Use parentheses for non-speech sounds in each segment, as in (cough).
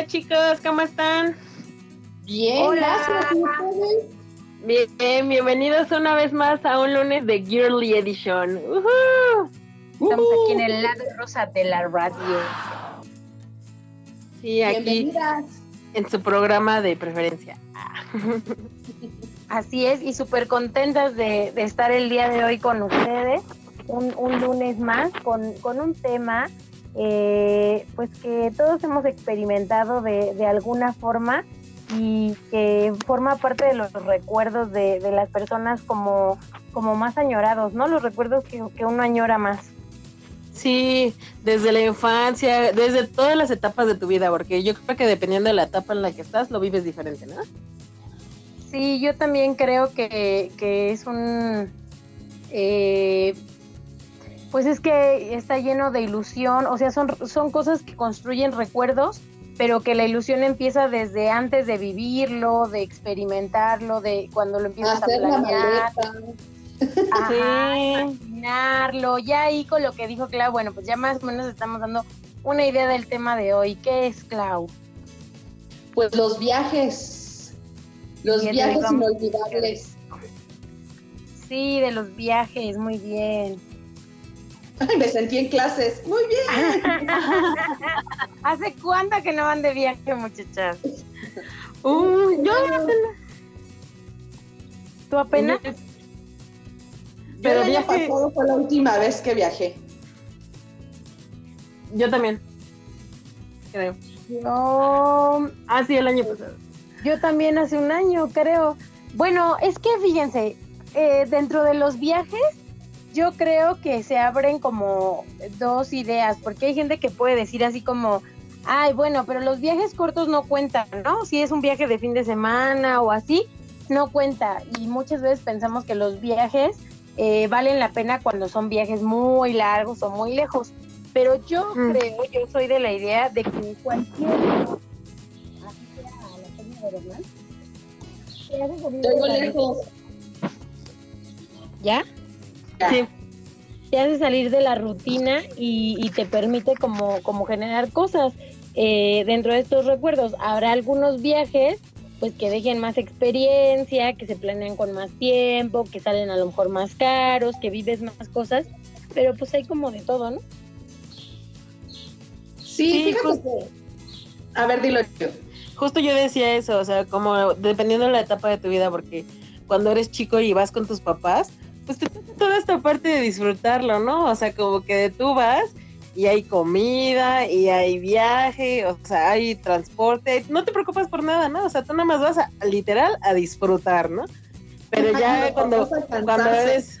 Hola, hola chicos, ¿cómo están? Bien, gracias. Bien, bienvenidos una vez más a un lunes de Girly Edition. Estamos aquí en el lado rosa de la radio. Sí, aquí en su programa de preferencia. Así es, y súper contentas de, estar el día de hoy con ustedes, un, lunes más, con, con un tema eh, pues que todos hemos experimentado de, de, alguna forma y que forma parte de los recuerdos de, de, las personas como, como más añorados, ¿no? Los recuerdos que, que uno añora más. Sí, desde la infancia, desde todas las etapas de tu vida, porque yo creo que dependiendo de la etapa en la que estás, lo vives diferente, ¿no? Sí, yo también creo que, que es un... Eh, pues es que está lleno de ilusión, o sea, son, son cosas que construyen recuerdos, pero que la ilusión empieza desde antes de vivirlo, de experimentarlo, de cuando lo empiezas a planear. Ajá, imaginarlo, ya ahí con lo que dijo Clau, bueno, pues ya más o menos estamos dando una idea del tema de hoy. ¿Qué es Clau? Pues los viajes, los viajes inolvidables. Sí, de los viajes, muy bien. (laughs) me sentí en clases. Muy bien. (laughs) ¿Hace cuánto que no van de viaje, muchachas? Uh, yo ¿Tú apenas? Pero el año pasado fue la última vez que viajé. Yo también. Creo. No. Ah, sí, el año pasado. Yo también hace un año, creo. Bueno, es que fíjense, eh, dentro de los viajes yo creo que se abren como dos ideas, porque hay gente que puede decir así como, ay, bueno, pero los viajes cortos no cuentan, ¿no? Si es un viaje de fin de semana o así, no cuenta. Y muchas veces pensamos que los viajes eh, valen la pena cuando son viajes muy largos o muy lejos. Pero yo mm. creo, yo soy de la idea de que cualquier... Así sea la de Tengo lejos. ¿Ya? Sí. Te hace salir de la rutina y, te permite como, como generar cosas eh, dentro de estos recuerdos. Habrá algunos viajes pues que dejen más experiencia, que se planean con más tiempo, que salen a lo mejor más caros, que vives más cosas, pero pues hay como de todo, ¿no? Sí, fíjate. A ver, dilo yo. Justo yo decía eso, o sea, como dependiendo de la etapa de tu vida, porque cuando eres chico y vas con tus papás, pues te toca toda esta parte de disfrutarlo, ¿no? O sea, como que tú vas y hay comida y hay viaje, o sea, hay transporte, no te preocupas por nada, ¿no? O sea, tú nada más vas a, literal a disfrutar, ¿no? Pero ya cuando, cuando eres,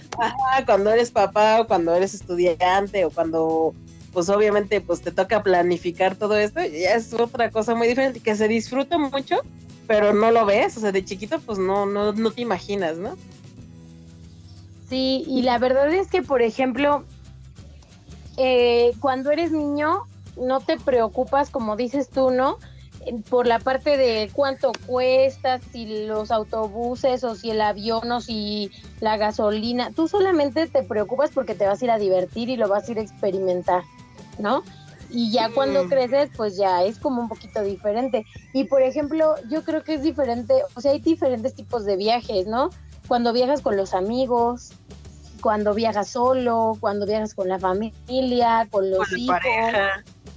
cuando eres papá o cuando eres estudiante o cuando pues obviamente pues te toca planificar todo esto, ya es otra cosa muy diferente que se disfruta mucho, pero no lo ves, o sea, de chiquito pues no no no te imaginas, ¿no? Sí, y la verdad es que, por ejemplo, eh, cuando eres niño, no te preocupas, como dices tú, ¿no? Por la parte de cuánto cuesta, si los autobuses o si el avión o si la gasolina. Tú solamente te preocupas porque te vas a ir a divertir y lo vas a ir a experimentar, ¿no? Y ya cuando creces, pues ya es como un poquito diferente. Y por ejemplo, yo creo que es diferente, o sea, hay diferentes tipos de viajes, ¿no? Cuando viajas con los amigos, cuando viajas solo, cuando viajas con la familia, con los hijos,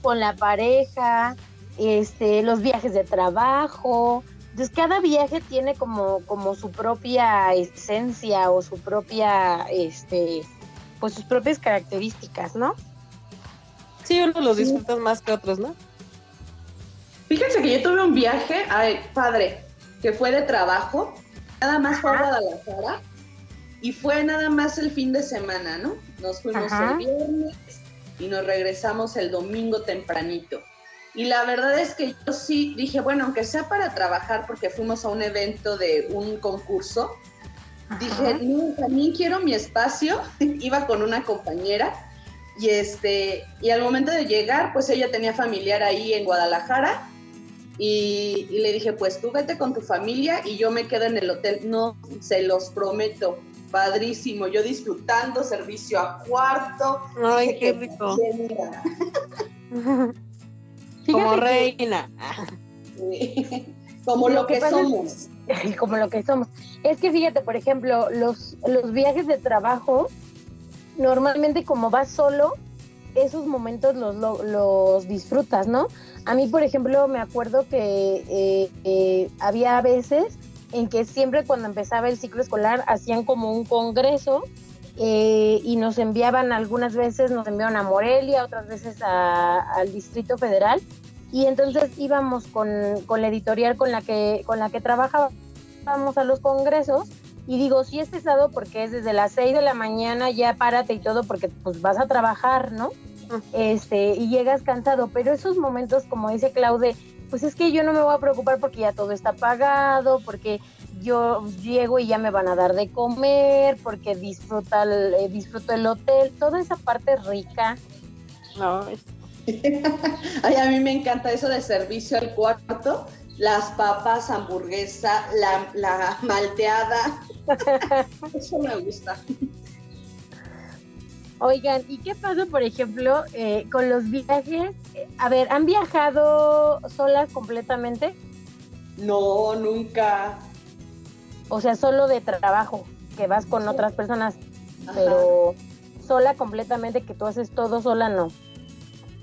con la pareja, este, los viajes de trabajo. Entonces cada viaje tiene como, como su propia esencia o su propia, este, pues sus propias características, ¿no? Sí, uno los disfrutas más que otros, ¿no? Fíjense que yo tuve un viaje, ay, padre, que fue de trabajo, nada más fue a Guadalajara y fue nada más el fin de semana, ¿no? Nos fuimos el viernes y nos regresamos el domingo tempranito. Y la verdad es que yo sí dije, bueno, aunque sea para trabajar, porque fuimos a un evento de un concurso, dije, no, también quiero mi espacio. (laughs) Iba con una compañera y este, y al momento de llegar, pues ella tenía familiar ahí en Guadalajara. Y, y, le dije, pues tú vete con tu familia y yo me quedo en el hotel. No, se los prometo, padrísimo. Yo disfrutando, servicio a cuarto. Ay, qué rico. (laughs) Como reina. (laughs) Como lo, que, somos. (laughs) como lo que somos. Es que fíjate, por ejemplo, los, los viajes de trabajo, normalmente como vas solo, esos momentos los, los, disfrutas, ¿no? A mí, por ejemplo, me acuerdo que eh, eh, había veces en que siempre cuando empezaba el ciclo escolar hacían como un congreso eh, y nos enviaban algunas veces, nos enviaban a Morelia, otras veces al Distrito Federal y entonces íbamos con, la editorial con la que con la que trabajábamos a los congresos y digo, sí es pesado porque es desde las 6 de la mañana, ya párate y todo porque pues vas a trabajar, ¿no? Este, y llegas cansado, pero esos momentos, como dice Claude, pues es que yo no me voy a preocupar porque ya todo está pagado, porque yo llego y ya me van a dar de comer, porque disfruta el, eh, disfruto el hotel, toda esa parte rica. No, (laughs) Ay, a mí me encanta eso de servicio al cuarto, las papas, hamburguesa, la, la malteada. (laughs) eso me gusta. Oigan, ¿y qué pasa, por ejemplo, eh, con los viajes? A ver, ¿han viajado solas completamente? No, nunca. O sea, solo de trabajo, que vas con otras personas, pero sola completamente, que tú haces todo sola, no.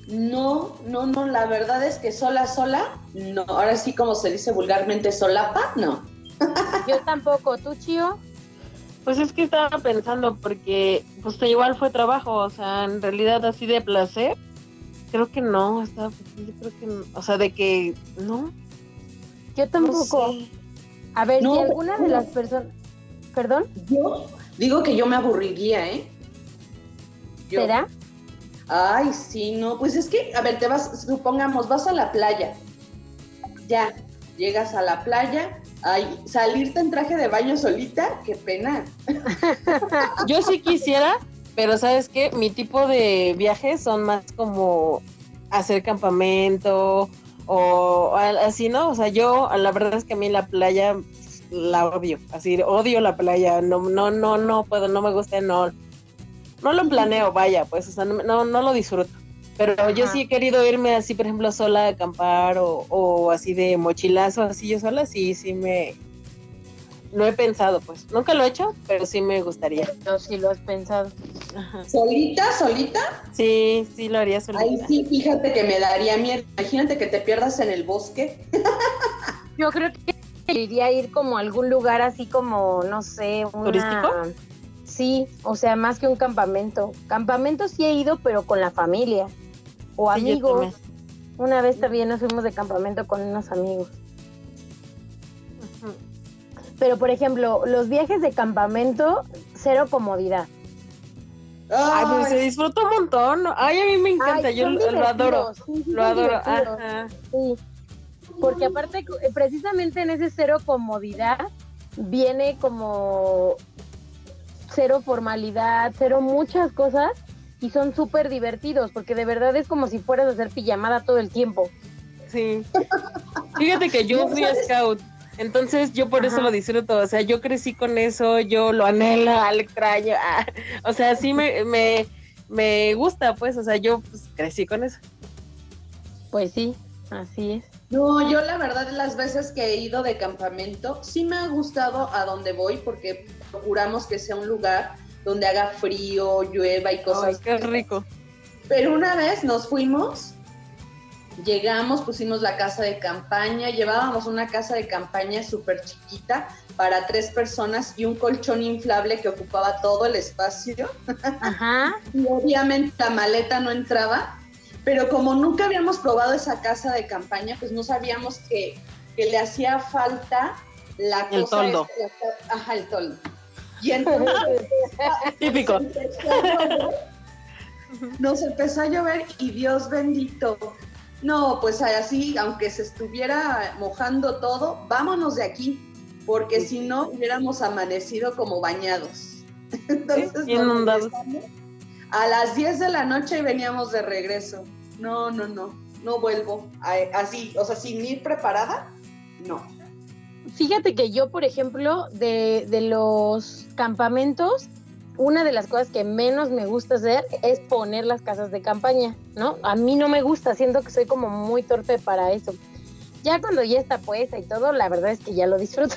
No, no, no, la verdad es que sola, sola, no. Ahora sí, como se dice vulgarmente, solapa, no. Yo tampoco, ¿tú, Chío? Pues es que estaba pensando porque pues igual fue trabajo, o sea, en realidad así de placer, creo que no, estaba yo creo que o sea, de que no. Yo tampoco. A ver, no, alguna de las personas, perdón? Yo digo que yo me aburriría, ¿eh? ¿Será? Ay, sí, no, pues es que, a ver, te vas, supongamos, vas a la playa, ya, llegas a la playa, Ay, salirte en traje de baño solita, qué pena. (laughs) Yo sí quisiera, pero sabes qué, mi tipo de viajes son más como hacer campamento o así, ¿no? O sea, yo la verdad es que a mí la playa la odio, así odio la playa, no, no, no, no puedo, no me gusta, no, no lo planeo, vaya, pues, o sea, no, no lo disfruto. Pero yo sí he querido irme así, por ejemplo, sola a acampar o, así de mochilazo, así yo sola, sí, sí me... No he pensado, pues. Nunca lo he hecho, pero sí me gustaría. No, sí lo has pensado. ¿Solita, solita? Sí, sí lo haría solita. Ay, sí, fíjate que me daría miedo. Imagínate que te pierdas en el bosque. (laughs) Yo creo que iría a ir como a algún lugar así como, no sé, una... ¿Turístico? Sí, o sea, más que un campamento. Campamento sí he ido, pero con la familia o amigos. Una vez también nos fuimos de campamento con unos amigos. Pero, por ejemplo, los viajes de campamento, cero comodidad. Ay, pues se disfruta un montón. Ay, a mí me encanta, yo lo, adoro. lo adoro. Sí. Porque aparte, precisamente en ese cero comodidad, viene como cero formalidad, cero muchas cosas y son súper divertidos porque de verdad es como si fueras a hacer pijamada todo el tiempo. Sí. (laughs) Fíjate que yo fui a scout, entonces yo por eso lo disfruto, o sea, yo crecí con eso, yo lo anhelo, al extraño, ah, o sea, sí me, me, me gusta, pues, o sea, yo pues, crecí con eso. Pues sí, así es. No, yo la verdad las veces que he ido de campamento, sí me ha gustado a donde voy porque procuramos que sea un lugar donde haga frío, llueva y cosas. Ay, qué rico. Pero una vez nos fuimos, llegamos, pusimos la casa de campaña, llevábamos una casa de campaña súper chiquita para tres personas y un colchón inflable que ocupaba todo el espacio. Ajá. (laughs) y obviamente la maleta no entraba, pero como nunca habíamos probado esa casa de campaña, pues no sabíamos que, le hacía falta la el cosa. Toldo. ajá, el toldo. Y entonces, (laughs) típico. Nos empezó a llover y Dios bendito. No, pues así, aunque se estuviera mojando todo, vámonos de aquí, porque si no hubiéramos amanecido como bañados. (laughs) Entonces, inundados. A las 10 de la noche veníamos de regreso. No, no, no, no vuelvo. Así, o sea, sin ir preparada, no. Fíjate que yo, por ejemplo, de, de los campamentos, una de las cosas que menos me gusta hacer es poner las casas de campaña, ¿no? A mí no me gusta, siento que soy como muy torpe para eso. Ya cuando ya está puesta y todo, la verdad es que ya lo disfruto.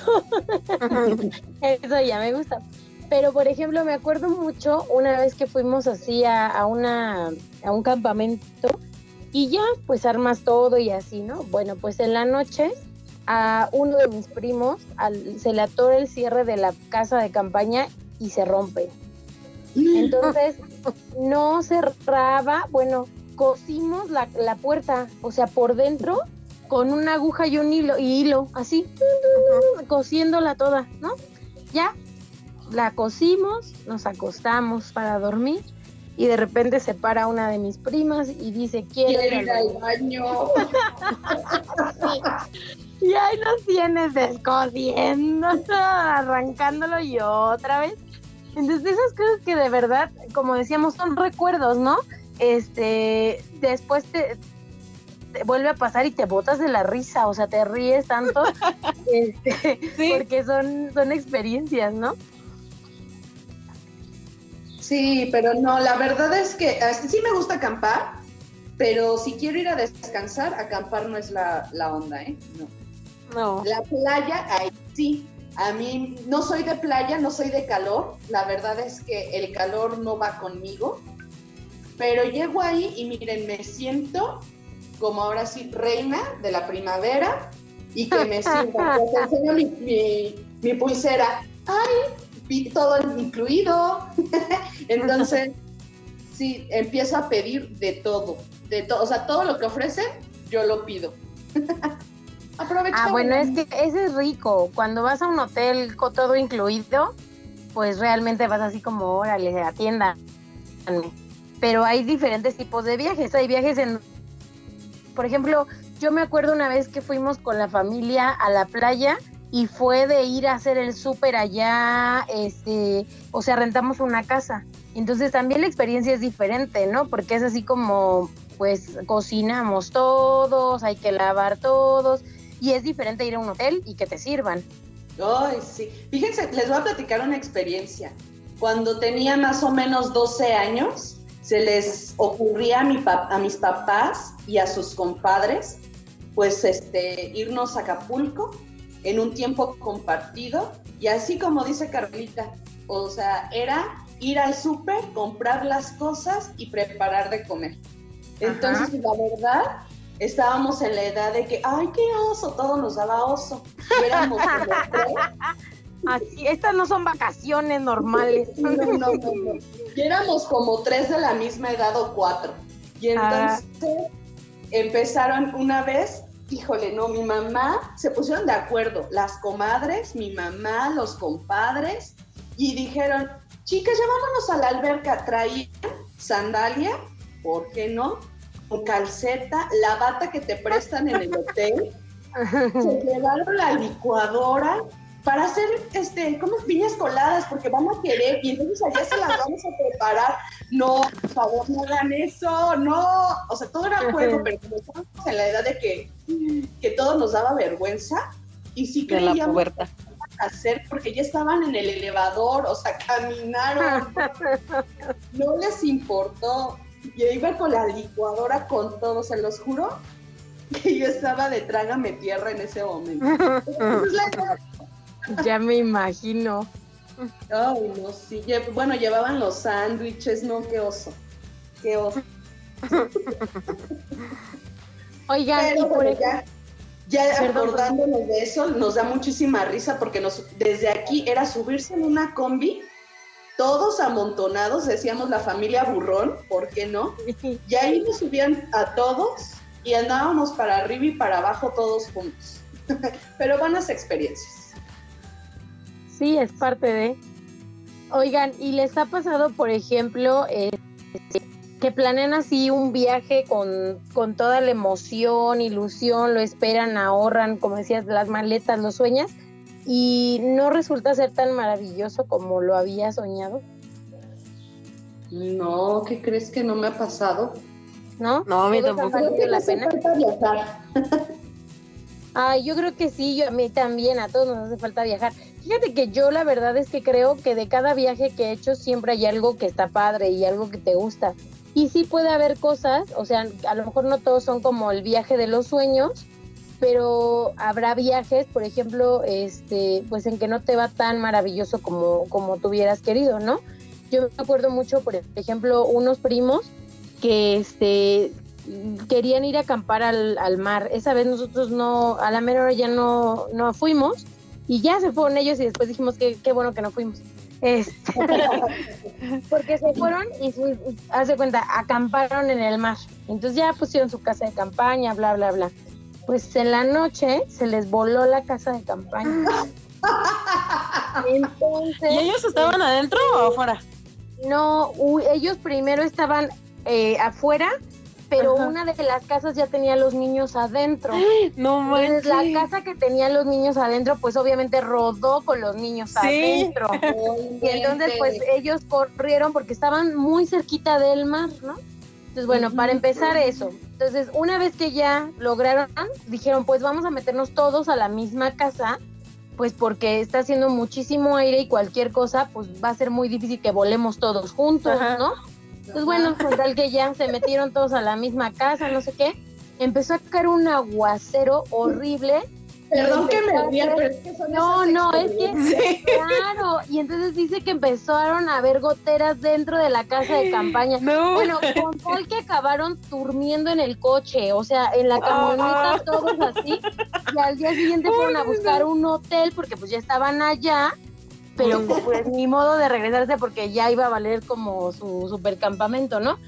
(laughs) eso ya me gusta. Pero, por ejemplo, me acuerdo mucho una vez que fuimos así a, una, a un campamento y ya, pues armas todo y así, ¿no? Bueno, pues en la noche a uno de mis primos se le atora el cierre de la casa de campaña y se rompe. Entonces, no cerraba, bueno, cosimos la, la puerta, o sea, por dentro, con una aguja y un hilo, y hilo, así, cosiéndola toda, ¿no? Ya, la cosimos, nos acostamos para dormir y de repente se para una de mis primas y dice, quiero ir al baño. (laughs) (laughs) Y ahí nos tienes descosiendo, (laughs) arrancándolo yo otra vez. Entonces esas cosas que de verdad, como decíamos, son recuerdos, ¿no? Este, después te, vuelve a pasar y te botas de la risa, o sea, te ríes tanto, (laughs) este, porque son, son experiencias, ¿no? Sí, pero no, la verdad es que sí me gusta acampar, pero si quiero ir a descansar, acampar no es la, la onda, ¿eh? No. No. La playa, ahí sí. A mí no soy de playa, no soy de calor. La verdad es que el calor no va conmigo. Pero llego ahí y miren, me siento como ahora sí reina de la primavera y que me (laughs) siento, pues enseño mi, mi, pulsera. ¡Ay! Todo incluido. (laughs) Entonces, sí, empiezo a pedir de todo. De todo. O sea, todo lo que ofrecen, yo lo pido. (laughs) Ah, bueno, es que ese es rico. Cuando vas a un hotel con todo incluido, pues realmente vas así como, órale, a tienda. Pero hay diferentes tipos de viajes. Hay viajes en, por ejemplo, yo me acuerdo una vez que fuimos con la familia a la playa y fue de ir a hacer el súper allá, este, o sea, rentamos una casa. Entonces también la experiencia es diferente, ¿no? Porque es así como, pues cocinamos todos, hay que lavar todos y es diferente ir a un hotel y que te sirvan. Ay, sí. Fíjense, les voy a platicar una experiencia. Cuando tenía más o menos 12 años, se les ocurría a, mi a mis papás y a sus compadres, pues, este, irnos a Acapulco en un tiempo compartido. Y así como dice Carlita, o sea, era ir al súper, comprar las cosas y preparar de comer. Entonces, la verdad, estábamos en la edad de que, ay, qué oso, todo nos daba oso. Y éramos (laughs) Así, estas no son vacaciones normales. No, no, no, Y éramos como tres de la misma edad o cuatro. Y ah. entonces empezaron una vez, híjole, no, mi mamá, se pusieron de acuerdo, las comadres, mi mamá, los compadres, y dijeron, chicas, ya vámonos a la alberca, traían sandalia, ¿por qué no? Calceta, la bata que te prestan en el hotel, (laughs) se llevaron la licuadora para hacer este, como piñas coladas, porque vamos a querer, y entonces allá se las vamos a preparar. No, por favor, no hagan eso, no. O sea, todo era juego, pero como estábamos en la edad de que, que todo nos daba vergüenza, y sí creíamos hacer porque ya estaban en el elevador, o sea, caminaron. (laughs) No les importó. Yo iba con la licuadora con todo, se los juro que yo estaba de trágame tierra en ese momento. (laughs) ya me imagino. Ay, no, sí. Bueno, llevaban los sándwiches, no, qué oso. Qué oso. (laughs) Oigan, ya, ya acordándonos de eso, nos da muchísima risa porque nos, desde aquí era subirse en una combi todos amontonados, decíamos la familia burrón, ¿por qué no? Y ahí nos subían a todos y andábamos para arriba y para abajo todos juntos. (laughs) Pero buenas experiencias. Sí, es parte de... Oigan, ¿y les ha pasado, por ejemplo, eh, que planean así un viaje con, con toda la emoción, ilusión, lo esperan, ahorran, como decías, las maletas, los sueñas, y no resulta ser tan maravilloso como lo había soñado? No, ¿qué crees que no me ha pasado? ¿No? No, a mí ¿Todos han tampoco. valido la pena? (laughs) Ay, yo creo que sí, yo, a mí también, a todos nos hace falta viajar. Fíjate que yo la verdad es que creo que de cada viaje que he hecho siempre hay algo que está padre y algo que te gusta. Y sí puede haber cosas, o sea, a lo mejor no todos son como el viaje de los sueños, pero habrá viajes, por ejemplo, este, pues en que no te va tan maravilloso como, como tú hubieras querido, ¿no? Yo me acuerdo mucho, por ejemplo, unos primos que este querían ir a acampar al, al mar. Esa vez nosotros no, a la mera hora ya no, no fuimos y ya se fueron ellos y después dijimos que qué bueno que no fuimos. Este, (laughs) porque se fueron y de cuenta, acamparon en el mar. Entonces ya pusieron su casa de campaña, bla, bla, bla. Pues en la noche se les voló la casa de campaña. (laughs) Entonces, ¿Y ellos estaban adentro o afuera? no, ellos primero estaban eh, afuera, pero Ajá. una de las casas ya tenía los niños adentro. (gasps) No Entonces, manches. la casa que tenía los niños adentro, pues obviamente rodó con los niños Sí. adentro. (laughs) Y entonces, pues ellos corrieron porque estaban muy cerquita del mar, ¿no? Entonces, bueno, para empezar eso. Entonces, una vez que ya lograron, dijeron, pues vamos a meternos todos a la misma casa, pues porque está haciendo muchísimo aire y cualquier cosa, pues va a ser muy difícil que volemos todos juntos, Ajá. ¿no? Pues bueno, con tal que ya se metieron todos a la misma casa, no sé qué, empezó a caer un aguacero horrible. Perdón que me ría, pero es que son No, no, es que. (laughs) Claro, y entonces dice que empezaron a haber goteras dentro de la casa de campaña. No. Bueno, con (laughs) tal que acabaron durmiendo en el coche, o sea, en la camioneta todos así, y al día siguiente fueron a buscar un hotel porque pues ya estaban allá, pero pues ni modo de regresarse porque ya iba a valer como su supercampamento, ¿no?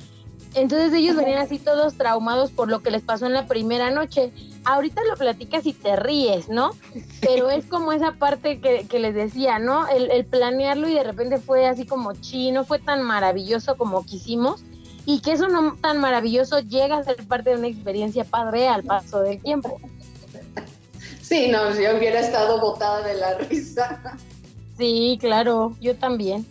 Entonces ellos venían así todos traumados por lo que les pasó en la primera noche. Ahorita lo platicas y te ríes, ¿no? Pero es como esa parte que, que les decía, ¿no? El, el planearlo y de repente fue así como chino, fue tan maravilloso como quisimos. Y que eso no tan maravilloso llega a ser parte de una experiencia padre al paso del tiempo. Sí, no, yo hubiera estado botada de la risa. Sí, claro, yo también.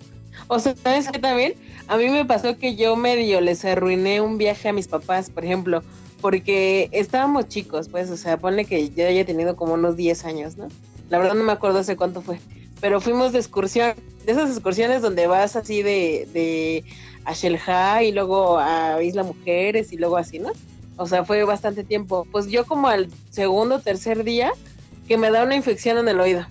O sea, ¿sabes qué también? A mí me pasó que yo medio les arruiné un viaje a mis papás, por ejemplo, porque estábamos chicos, pues, o sea, ponle que yo haya tenido como unos 10 años, ¿no? La verdad no me acuerdo hace cuánto fue, pero fuimos de excursión, de esas excursiones donde vas así de, de a Shelha y luego a Isla Mujeres y luego así, ¿no? O sea, fue bastante tiempo. Pues yo como al segundo, tercer día, que me da una infección en el oído.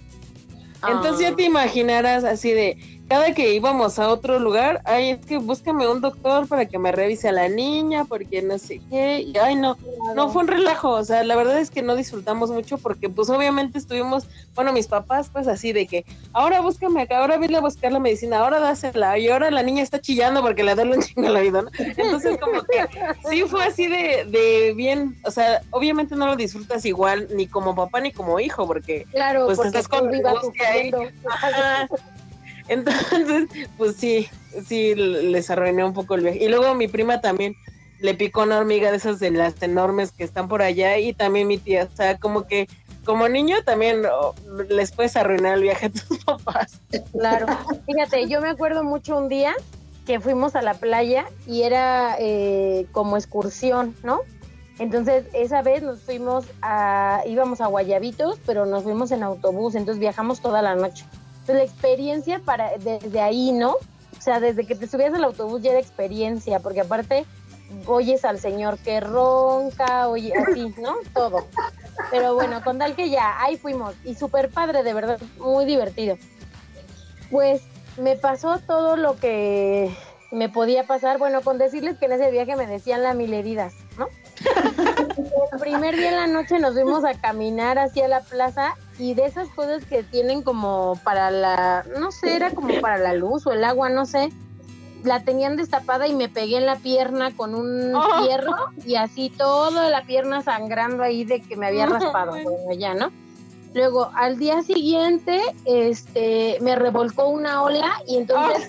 Entonces Ah. ya te imaginarás así de, cada que íbamos a otro lugar, ay, es que búscame un doctor para que me revise a la niña, porque no sé qué, y ay, no, no fue un relajo, o sea, la verdad es que no disfrutamos mucho porque pues obviamente estuvimos, bueno, mis papás pues así de que, ahora búscame acá, ahora vine a buscar la medicina, ahora dásela, y ahora la niña está chillando porque le duele un chingo el oído, ¿no? Entonces como que sí fue así de, de bien, o sea, obviamente no lo disfrutas igual ni como papá ni como hijo, porque Claro, Pues porque estás con tú Entonces, pues sí, sí, les arruiné un poco el viaje. Y luego mi prima también le picó una hormiga de esas de las enormes que están por allá y también mi tía, o sea, como que como niño también les puedes arruinar el viaje a tus (laughs) papás. Claro. Fíjate, yo me acuerdo mucho un día que fuimos a la playa y era eh, como excursión, ¿no? Entonces, esa vez nos fuimos a, íbamos a Guayabitos, pero nos fuimos en autobús, entonces viajamos toda la noche. Entonces, la experiencia para, desde ahí, ¿no? O sea, desde que te subías al autobús ya era experiencia, porque aparte oyes al señor que ronca, oye, así, ¿no? Todo. Pero bueno, con tal que ya, ahí fuimos. Y súper padre, de verdad, muy divertido. Pues me pasó todo lo que me podía pasar. Bueno, con decirles que en ese viaje me decían la mil heridas. El primer día en la noche nos fuimos a caminar hacia la plaza y de esas cosas que tienen como para la, no sé, era como para la luz o el agua, no sé. La tenían destapada y me pegué en la pierna con un Oh. fierro y así toda la pierna sangrando ahí de que me había raspado. bueno. Ya, ¿no? Luego, al día siguiente, este, me revolcó una ola y entonces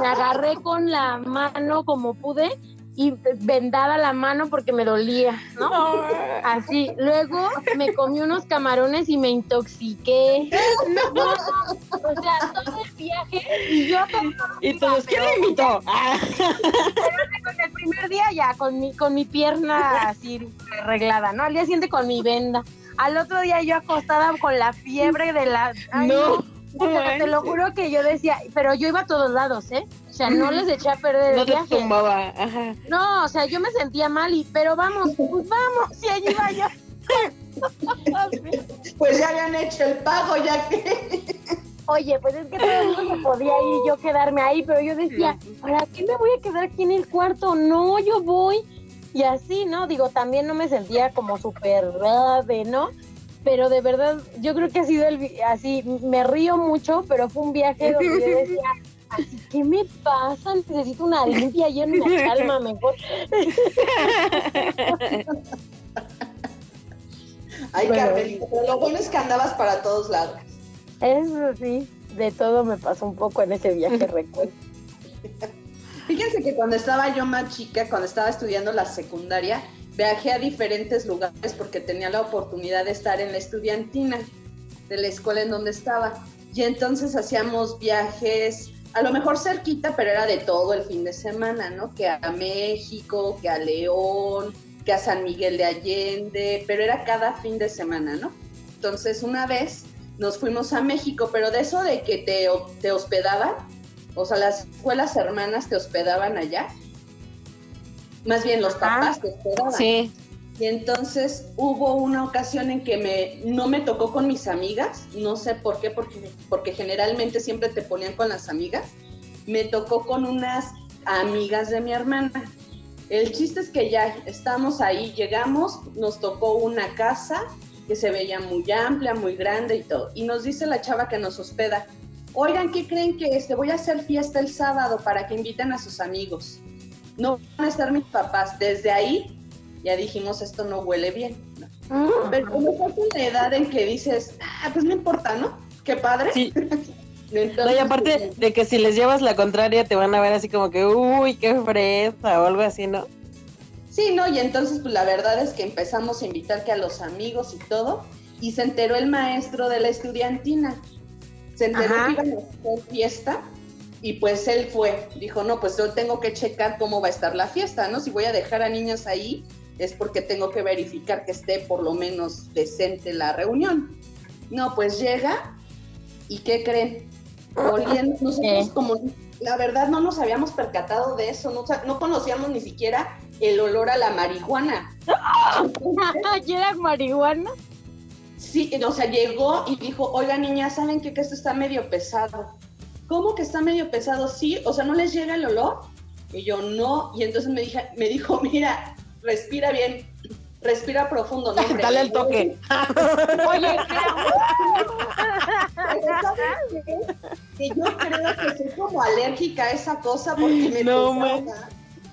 me agarré con la mano como pude y vendada la mano porque me dolía, ¿no? Así. Luego me comí unos camarones y me intoxiqué. No. O sea, todo el viaje y yo Y todos, ¿quién me invitó? (laughs) con el primer día ya, con mi, con mi pierna así arreglada, ¿no? Al día siguiente con mi venda. Al otro día yo acostada con la fiebre de la... no. Te lo juro que yo decía, pero yo iba a todos lados, ¿eh? O sea, no les eché a perder no el viaje. Te tumbaba. Ajá. No, o sea, yo me sentía mal y, pero vamos, pues vamos, si allí iba yo. (laughs) pues ya habían hecho el pago, ya que. Oye, pues es que todo el mundo se podía ir yo quedarme ahí, pero yo decía, ¿para qué me voy a quedar aquí en el cuarto? No, yo voy. Y así, ¿no? Digo, también no me sentía como súper grave, ¿no? Pero de verdad yo creo que ha sido el así me río mucho pero fue un viaje (laughs) donde yo decía así qué me pasa necesito una limpia y una (laughs) calma mejor ay bueno, Carmelita pero lo bueno es que andabas para todos lados. eso sí de todo me pasó un poco en ese viaje (laughs) recuerdo. Fíjense que cuando estaba yo más chica, cuando estaba estudiando la secundaria, viajé a diferentes lugares porque tenía la oportunidad de estar en la estudiantina de la escuela en donde estaba. Y entonces hacíamos viajes, a lo mejor cerquita, pero era de todo el fin de semana, ¿no? Que a México, que a León, que a San Miguel de Allende, pero era cada fin de semana, ¿no? Entonces una vez nos fuimos a México, pero de eso de que te, te hospedaban, o sea, las escuelas hermanas te hospedaban allá. Más bien los papás te hospedaban. Sí. Y entonces hubo una ocasión en que me, no me tocó con mis amigas, no sé por qué, porque, porque generalmente siempre te ponían con las amigas. Me tocó con unas amigas de mi hermana. El chiste es que ya estamos ahí, llegamos, nos tocó una casa que se veía muy amplia, muy grande y todo. Y nos dice la chava que nos hospeda, oigan, ¿qué creen que este? Voy a hacer fiesta el sábado para que inviten a sus amigos. No van a estar mis papás. Desde ahí ya dijimos, esto no huele bien. ¿no? Pero como estás en la edad en que dices, ah, pues no importa, ¿no? Qué padre. Sí. (laughs) no, y aparte de que si les llevas la contraria te van a ver así como que, uy, qué fresa o algo así, ¿no? Sí, no, y entonces pues la verdad es que empezamos a invitar que a los amigos y todo, y se enteró el maestro de la estudiantina se enteró que iban a hacer fiesta y pues él fue, dijo, no, pues yo tengo que checar cómo va a estar la fiesta, ¿no? Si voy a dejar a niñas ahí, es porque tengo que verificar que esté por lo menos decente la reunión. No, pues llega y ¿qué creen? Oliendo, (laughs) nosotros como, la verdad no nos habíamos percatado de eso, no, no conocíamos ni siquiera el olor a la marihuana. (laughs) ¿Y era marihuana? Sí, o sea, llegó y dijo, oiga niña, ¿saben qué? Que esto está medio pesado. ¿Cómo que está medio pesado? Sí, o sea, ¿no les llega el olor? Y yo, no. Y entonces me, dije, me dijo, (laughs) mira, respira bien, respira profundo, ¿no? (laughs) Dale el toque. (laughs) Oye, que yo creo que soy como alérgica a esa cosa porque me no, empecé a ahogar,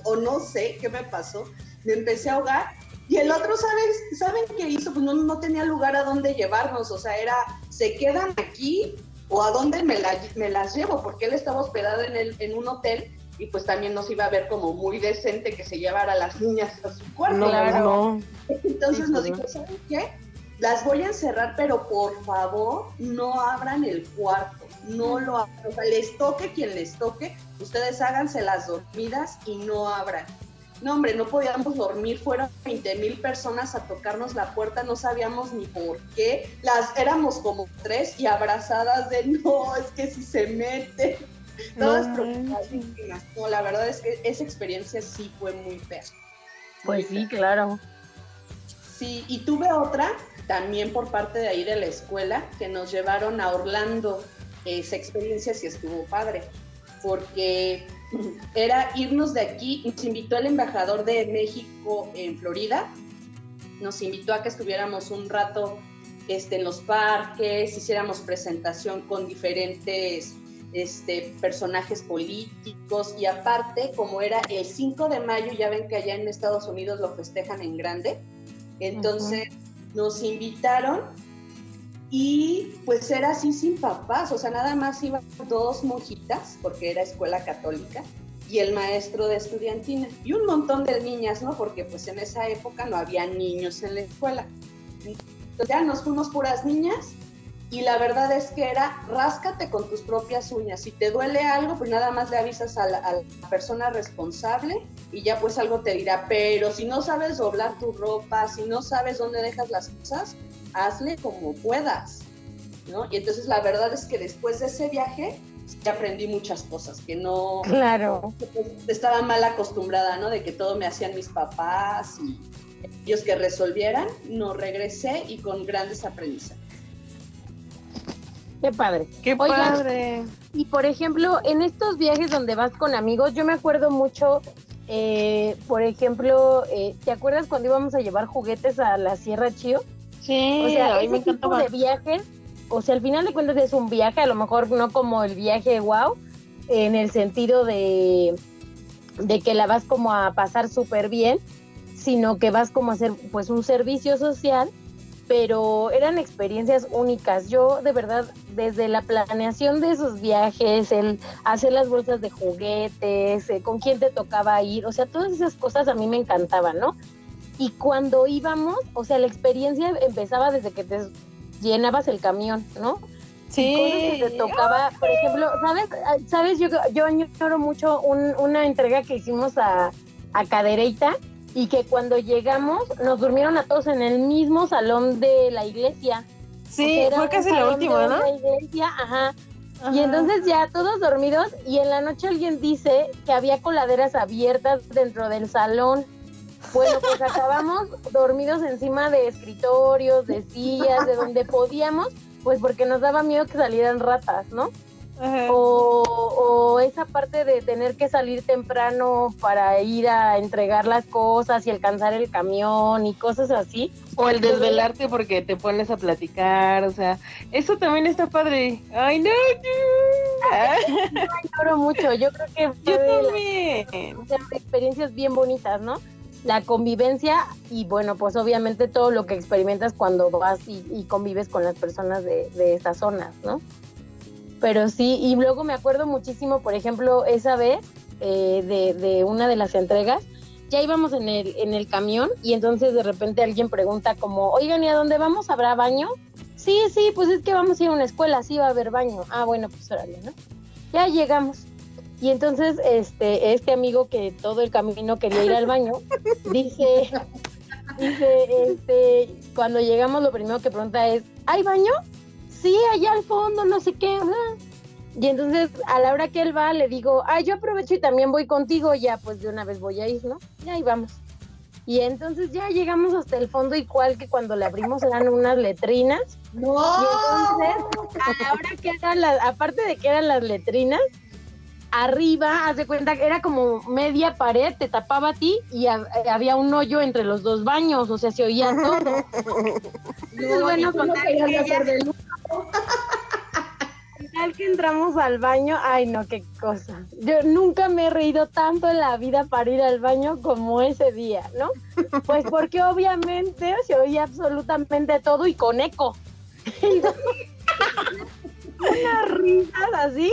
o no sé qué me pasó, me empecé a ahogar y el otro, ¿sabes? ¿saben qué hizo? Pues no, no tenía lugar a dónde llevarnos, o sea, era, ¿se quedan aquí o a dónde me, me las llevo? Porque él estaba hospedado en, el, en un hotel y pues también nos iba a ver como muy decente que se llevara a las niñas a su cuarto. Claro. Entonces nos dijo, ¿saben qué? Las voy a encerrar, pero por favor no abran el cuarto, no lo abran. O sea, les toque quien les toque, ustedes háganse las dormidas y no abran. No, hombre, no podíamos dormir, fueron 20 mil personas a tocarnos la puerta, no sabíamos ni por qué. Las éramos como tres y abrazadas de (laughs) no, es que si se mete. Todas preocupadísimas. No, la verdad es que esa experiencia sí fue muy fea. Pues sí, claro. Sí, y tuve otra también por parte de ahí de la escuela que nos llevaron a Orlando. Esa experiencia sí estuvo padre, porque era irnos de aquí, nos invitó el embajador de México en Florida, nos invitó a que estuviéramos un rato este, en los parques, hiciéramos presentación con diferentes este, personajes políticos y aparte, como era el 5 de mayo, ya ven que allá en Estados Unidos lo festejan en grande, entonces nos invitaron y pues era así sin papás, o sea, nada más iban dos monjitas, porque era escuela católica, y el maestro de estudiantina, y un montón de niñas, ¿no? Porque pues en esa época no había niños en la escuela. Entonces ya nos fuimos puras niñas, y la verdad es que era ráscate con tus propias uñas. Si te duele algo, pues nada más le avisas a la, a la, persona responsable y ya pues algo te dirá. Pero si no sabes doblar tu ropa, si no sabes dónde dejas las cosas, hazle como puedas, ¿no? Y entonces la verdad es que después de ese viaje ya aprendí muchas cosas que no... Claro. Estaba mal acostumbrada, ¿no? De que todo me hacían mis papás y ellos que resolvieran, no regresé y con grandes aprendizajes. Qué padre. Qué Oigan, padre. Y por ejemplo, en estos viajes donde vas con amigos, yo me acuerdo mucho, eh, por ejemplo, eh, ¿te acuerdas cuando íbamos a llevar juguetes a la Sierra Chío? Sí, o sea, a mí ese me tipo encantaba. de viajes, o sea, al final de cuentas es un viaje, a lo mejor no como el viaje wow, en el sentido de, de que la vas como a pasar súper bien, sino que vas como a hacer pues un servicio social, pero eran experiencias únicas. Yo de verdad, desde la planeación de esos viajes, el hacer las bolsas de juguetes, eh, con quién te tocaba ir, o sea, todas esas cosas a mí me encantaban, ¿no? Y cuando íbamos, o sea, la experiencia empezaba desde que te llenabas el camión, ¿no? Sí. Cosas que te tocaba, por ejemplo, ¿sabes? ¿Sabes? Yo, yo añoro mucho un, una entrega que hicimos a, a Cadereyta y que cuando llegamos nos durmieron a todos en el mismo salón de la iglesia. Sí, o sea, fue casi la última, ¿no? La iglesia, ajá. Ajá. Y entonces ya todos dormidos y en la noche alguien dice que había coladeras abiertas dentro del salón. Bueno, pues acabamos dormidos encima de escritorios, de sillas, de donde podíamos, pues porque nos daba miedo que salieran ratas, ¿no? O, o, esa parte de tener que salir temprano para ir a entregar las cosas y alcanzar el camión y cosas así. O el desvelarte porque te pones a platicar, o sea, eso también está padre. Ay, no, no. Yo lloro mucho, yo creo que (laughs) yo también. Las, experiencias bien bonitas, ¿no? La convivencia y bueno, pues obviamente todo lo que experimentas cuando vas y, convives con las personas de, de estas zonas, ¿no? pero sí, y luego me acuerdo muchísimo, por ejemplo, esa vez eh, de, de, una de las entregas, ya íbamos en el, en el camión y entonces de repente alguien pregunta como, oigan, ¿y a dónde vamos? ¿Habrá baño? Sí, sí, pues es que vamos a ir a una escuela, sí va a haber baño. Ah, bueno, pues órale, ¿no? Ya llegamos. Y entonces este, este amigo que todo el camino quería ir al baño, (laughs) dice, dice, este, cuando llegamos lo primero que pregunta es, ¿hay baño? sí, allá al fondo, no sé qué. Y entonces a la hora que él va, le digo, ah, yo aprovecho y también voy contigo, ya pues de una vez voy a ir, ¿no? Y ahí vamos. Y entonces ya llegamos hasta el fondo, igual que cuando le abrimos eran unas letrinas. ¡No! Y entonces, ahora que eran las, aparte de que eran las letrinas, arriba, haz de cuenta que era como media pared, te tapaba a ti y a, había un hoyo entre los dos baños, o sea, se oía todo. (laughs) Entonces, bueno, contar que ya, tal que entramos al baño, ay no, qué cosa. Yo nunca me he reído tanto en la vida para ir al baño como ese día, ¿no? Pues porque obviamente se oía absolutamente todo y con eco. (laughs) Unas risas así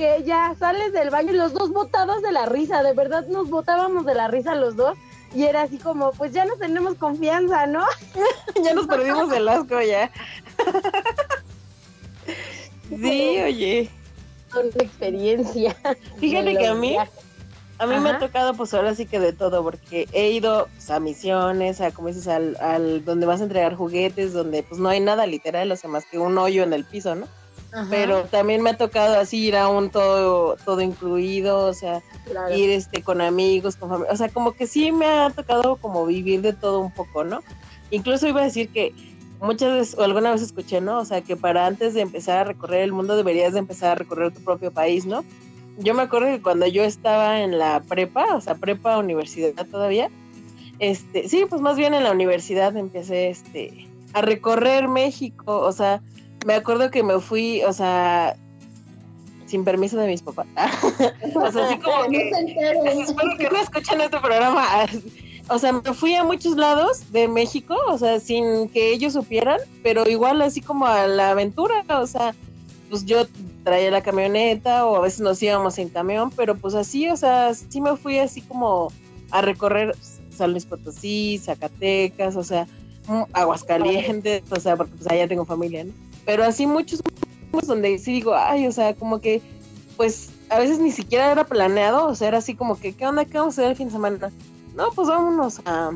que ya sales del baño y los dos botados de la risa, de verdad nos botábamos de la risa los dos y era así como, pues ya no tenemos confianza, ¿no? (laughs) ya nos perdimos el asco ya. (laughs) sí, oye. Con experiencia. Fíjate que a mí, a mí Ajá. me ha tocado pues ahora sí que de todo, porque he ido pues, a misiones, a como dices, al, al donde vas a entregar juguetes, donde pues no hay nada literal, o sea, más que un hoyo en el piso, ¿no? Ajá. pero también me ha tocado así ir a un todo todo incluido, o sea, claro. ir este con amigos, con familia, o sea, como que sí me ha tocado como vivir de todo un poco, ¿no? Incluso iba a decir que muchas veces o alguna vez escuché, ¿no? O sea, que para antes de empezar a recorrer el mundo deberías de empezar a recorrer tu propio país, ¿no? Yo me acuerdo que cuando yo estaba en la prepa, o sea, prepa universidad todavía, este, sí, pues más bien en la universidad empecé este a recorrer México, o sea, me acuerdo que me fui, o sea, sin permiso de mis papás. (laughs) o sea, así como que. (laughs) espero que no escuchen este programa. o sea, me fui a muchos lados de México, o sea, sin que ellos supieran, pero igual así como a la aventura, o sea, pues yo traía la camioneta o a veces nos íbamos en camión, pero pues así, o sea, sí me fui así como a recorrer San Luis Potosí, Zacatecas, o sea, mm, Aguascalientes, o sea, porque pues allá tengo familia, ¿no? Pero así muchos donde sí digo, ay, o sea, como que, pues a veces ni siquiera era planeado, o sea, era así como que, ¿qué onda? ¿Qué vamos a hacer el fin de semana? No, pues vámonos a,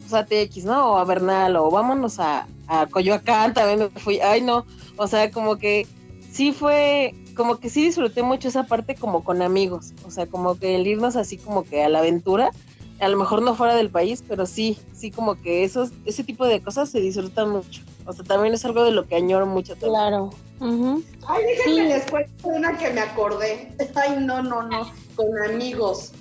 pues a TX, ¿no? O a Bernal, o vámonos a, a Coyoacán, también me fui, ay, no, o sea, como que sí fue, como que sí disfruté mucho esa parte como con amigos, o sea, como que el irnos así como que a la aventura, a lo mejor no fuera del país, pero sí, sí como que esos, ese tipo de cosas se disfrutan mucho. O sea, también es algo de lo que añoro mucho. Claro. Ay, déjenme después una que me acordé. (laughs) Ay, no, no, no, con amigos.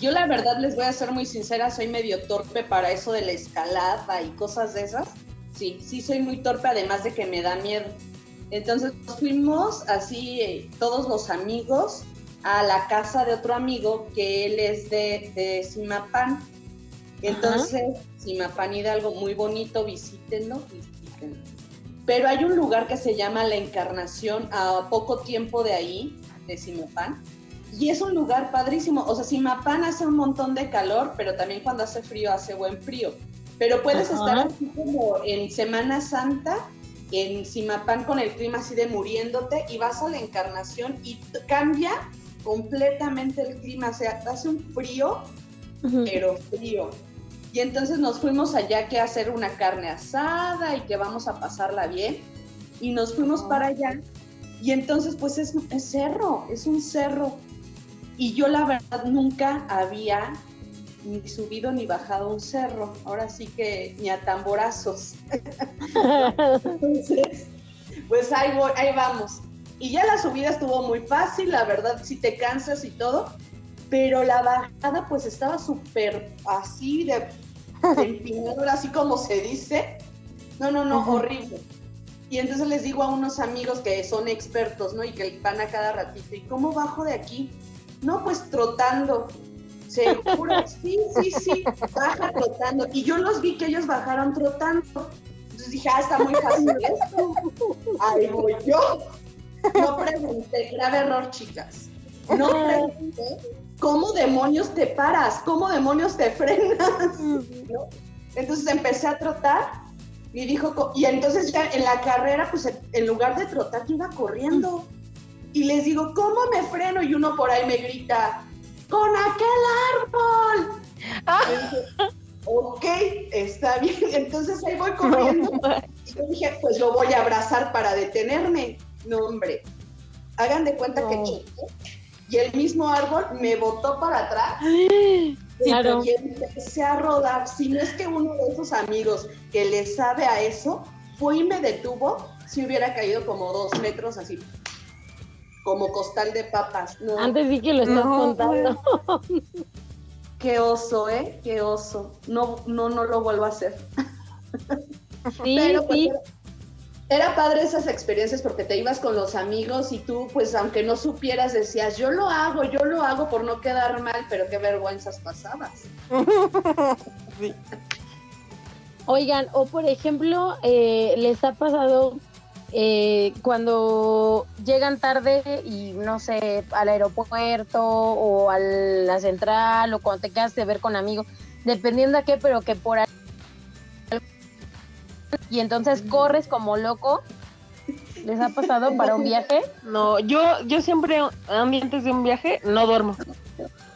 Yo la verdad les voy a ser muy sincera, soy medio torpe para eso de la escalada y cosas de esas. Sí, sí soy muy torpe, además de que me da miedo. Entonces fuimos así, eh, todos los amigos, a la casa de otro amigo que él es de, de Simapán. Entonces, Simapán Hidalgo, muy bonito, visítenlo, visítenlo. Pero hay un lugar que se llama La Encarnación, a poco tiempo de ahí, de Simapán, y es un lugar padrísimo. O sea, Simapán hace un montón de calor, pero también cuando hace frío hace buen frío. Pero puedes estar así como en Semana Santa, en Simapán con el clima así de muriéndote, y vas a la Encarnación y cambia completamente el clima. O sea, hace un frío, pero frío. Y entonces nos fuimos allá que a hacer una carne asada y que vamos a pasarla bien. Y nos fuimos para allá. Y entonces pues es, es cerro, es un cerro. Y yo la verdad nunca había ni subido ni bajado un cerro. Ahora sí que ni a tamborazos. (laughs) entonces, pues ahí, voy, ahí vamos. Y ya la subida estuvo muy fácil, la verdad, si te cansas y todo, pero la bajada pues estaba súper así de, de (laughs) empinadura, así como se dice. No, no, no, horrible. Y entonces les digo a unos amigos que son expertos, ¿no? Y que van a cada ratito, ¿y cómo bajo de aquí? No, pues trotando. Seguro, (laughs) sí, sí, sí, baja trotando. Y yo los vi que ellos bajaron trotando. Entonces dije, ah, está muy fácil esto. (laughs) Ahí voy yo. No pregunté, grave error, chicas. No pregunté cómo demonios te paras, cómo demonios te frenas. ¿no? Entonces empecé a trotar y dijo, y entonces ya en la carrera, pues en lugar de trotar, yo iba corriendo. Y les digo, ¿cómo me freno? Y uno por ahí me grita, ¡con aquel árbol! ok, está bien. Entonces ahí voy corriendo. Y yo dije, pues lo voy a abrazar para detenerme. No, hombre. Hagan de cuenta que choqué y el mismo árbol me botó para atrás. (gasps) Claro. Y empecé a rodar. Si no es que uno de esos amigos que le sabe a eso fue y me detuvo, si hubiera caído como dos metros así, como costal de papas. No. Antes sí que lo estás No, contando. (laughs) Qué oso, ¿eh? Qué oso. No, no, no lo vuelvo a hacer. Sí, (laughs) Pero, pues, sí. Era padre esas experiencias porque te ibas con los amigos y tú, pues aunque no supieras, decías, yo lo hago, yo lo hago por no quedar mal, pero qué vergüenzas pasabas. (laughs) Oigan, o por ejemplo, eh, les ha pasado eh, cuando llegan tarde y no sé, al aeropuerto o a la central o cuando te quedas de ver con amigos, dependiendo a qué, pero que por. Y entonces corres como loco. ¿Les ha pasado para un viaje? No, yo, yo siempre, antes de un viaje, no duermo.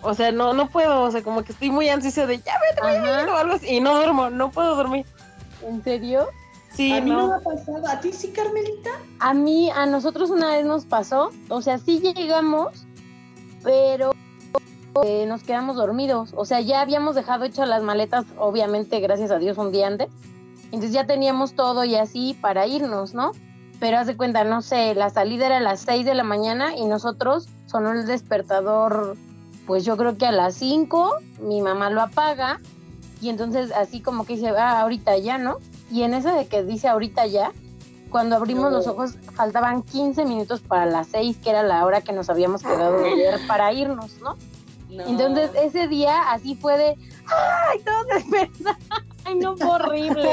O sea, no, no puedo, o sea, como que estoy muy ansiosa de ya vete, voy a Ajá. ver", o algo así, y no duermo, no puedo dormir. ¿En serio? Sí, a mí no. no. me ha pasado. ¿A ti sí, Carmelita? A mí, a nosotros una vez nos pasó, o sea, sí llegamos, pero eh, nos quedamos dormidos. O sea, ya habíamos dejado hechas las maletas, obviamente, gracias a Dios, un día antes. Entonces ya teníamos todo y así para irnos, ¿no? Pero haz de cuenta, no sé, la salida era a las 6 de la mañana y nosotros sonó el despertador, pues yo creo que a las 5, mi mamá lo apaga y entonces así como que dice, ah, ahorita ya, ¿no? Y en eso de que dice ahorita ya, cuando abrimos los ojos faltaban 15 minutos para las 6, que era la hora que nos habíamos quedado de ver para irnos, ¿no? No. Entonces ese día así fue de, ¡ay! Todo despertado. Ay, no, fue horrible,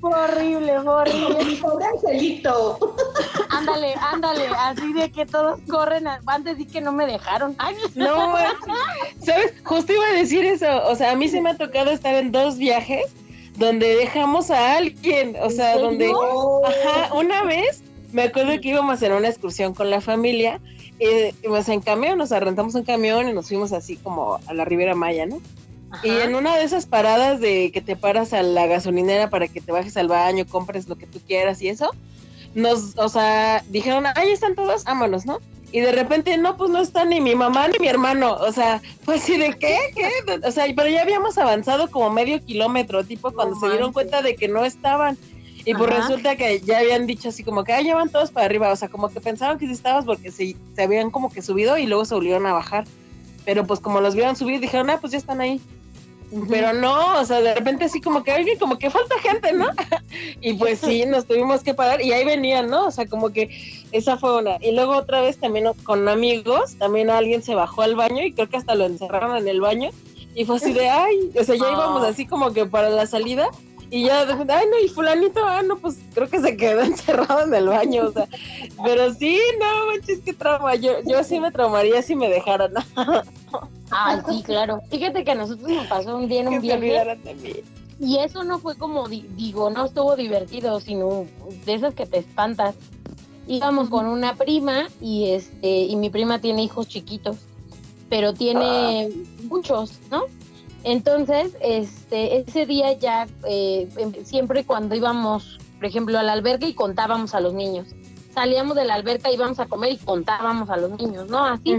fue horrible, fue horrible. Pobre Angelito. Ándale, ándale, así de que todos corren, antes y que no me dejaron. Ay, No, ¿sabes? Justo iba a decir eso, o sea, a mí se me ha tocado estar en dos viajes donde dejamos a alguien, o sea, donde, ajá, una vez me acuerdo que íbamos en una excursión con la familia, y íbamos en camión, nos rentamos un camión y nos fuimos así como a la Ribera Maya, ¿no? Y en una de esas paradas de que te paras a la gasolinera para que te bajes al baño, compres lo que tú quieras y eso, nos, o sea, dijeron, ahí están todos, vámonos, ¿no? Y de repente, no, pues no está ni mi mamá ni mi hermano. O sea, pues sí, ¿de qué? ¿Qué? O sea, pero ya habíamos avanzado como medio kilómetro, tipo, cuando se dieron cuenta de que no estaban. Y pues resulta que ya habían dicho así como que, ah, ya van todos para arriba. O sea, como que pensaban que sí estabas porque se, se habían como que subido y luego se volvieron a bajar. Pero pues como los vieron subir, dijeron, ah, pues ya están ahí. Pero no, o sea, de repente así como que, oye, como que falta gente, ¿no? (laughs) y pues sí, nos tuvimos que parar y ahí venían, ¿no? O sea, como que esa fue una. Y luego otra vez también con amigos, también alguien se bajó al baño y creo que hasta lo encerraron en el baño. Y fue así de, (laughs) ay, o sea, ya íbamos así como que para la salida y ya, ay, no, y fulanito, ah, no, pues creo que se quedó (laughs) encerrado en el baño, o sea, pero sí, no, manches, qué trauma, yo, yo sí me traumaría si me dejaran. Ay, (laughs) sí, claro. Fíjate que a nosotros nos pasó un día en un viaje. Y eso no fue como, digo, no estuvo divertido, sino de esas que te espantas. Íbamos con una prima y este y mi prima tiene hijos chiquitos, pero tiene ah. muchos, ¿no? Entonces, este, ese día ya eh, em, siempre cuando íbamos, por ejemplo, al albergue y contábamos a los niños salíamos de la alberca, íbamos a comer y contábamos a los niños, ¿no? Así.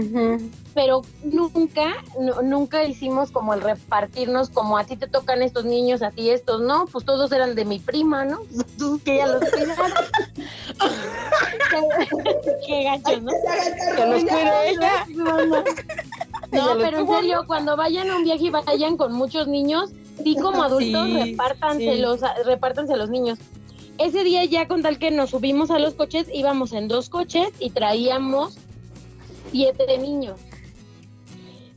Pero nunca, nunca hicimos como el repartirnos, como a ti te tocan estos niños, a ti estos, ¿no? Pues todos eran de mi prima, ¿no? (laughs) Tú que ya los cuidaron. (laughs) (laughs) qué, gachos, ¿no? Que los cuide ella. No, pero en serio, cuando vayan a un viaje y vayan con muchos niños, sí como adultos, repártanselos, repártanse los niños ese día ya con tal que nos subimos a los coches, íbamos en dos coches y traíamos siete niños.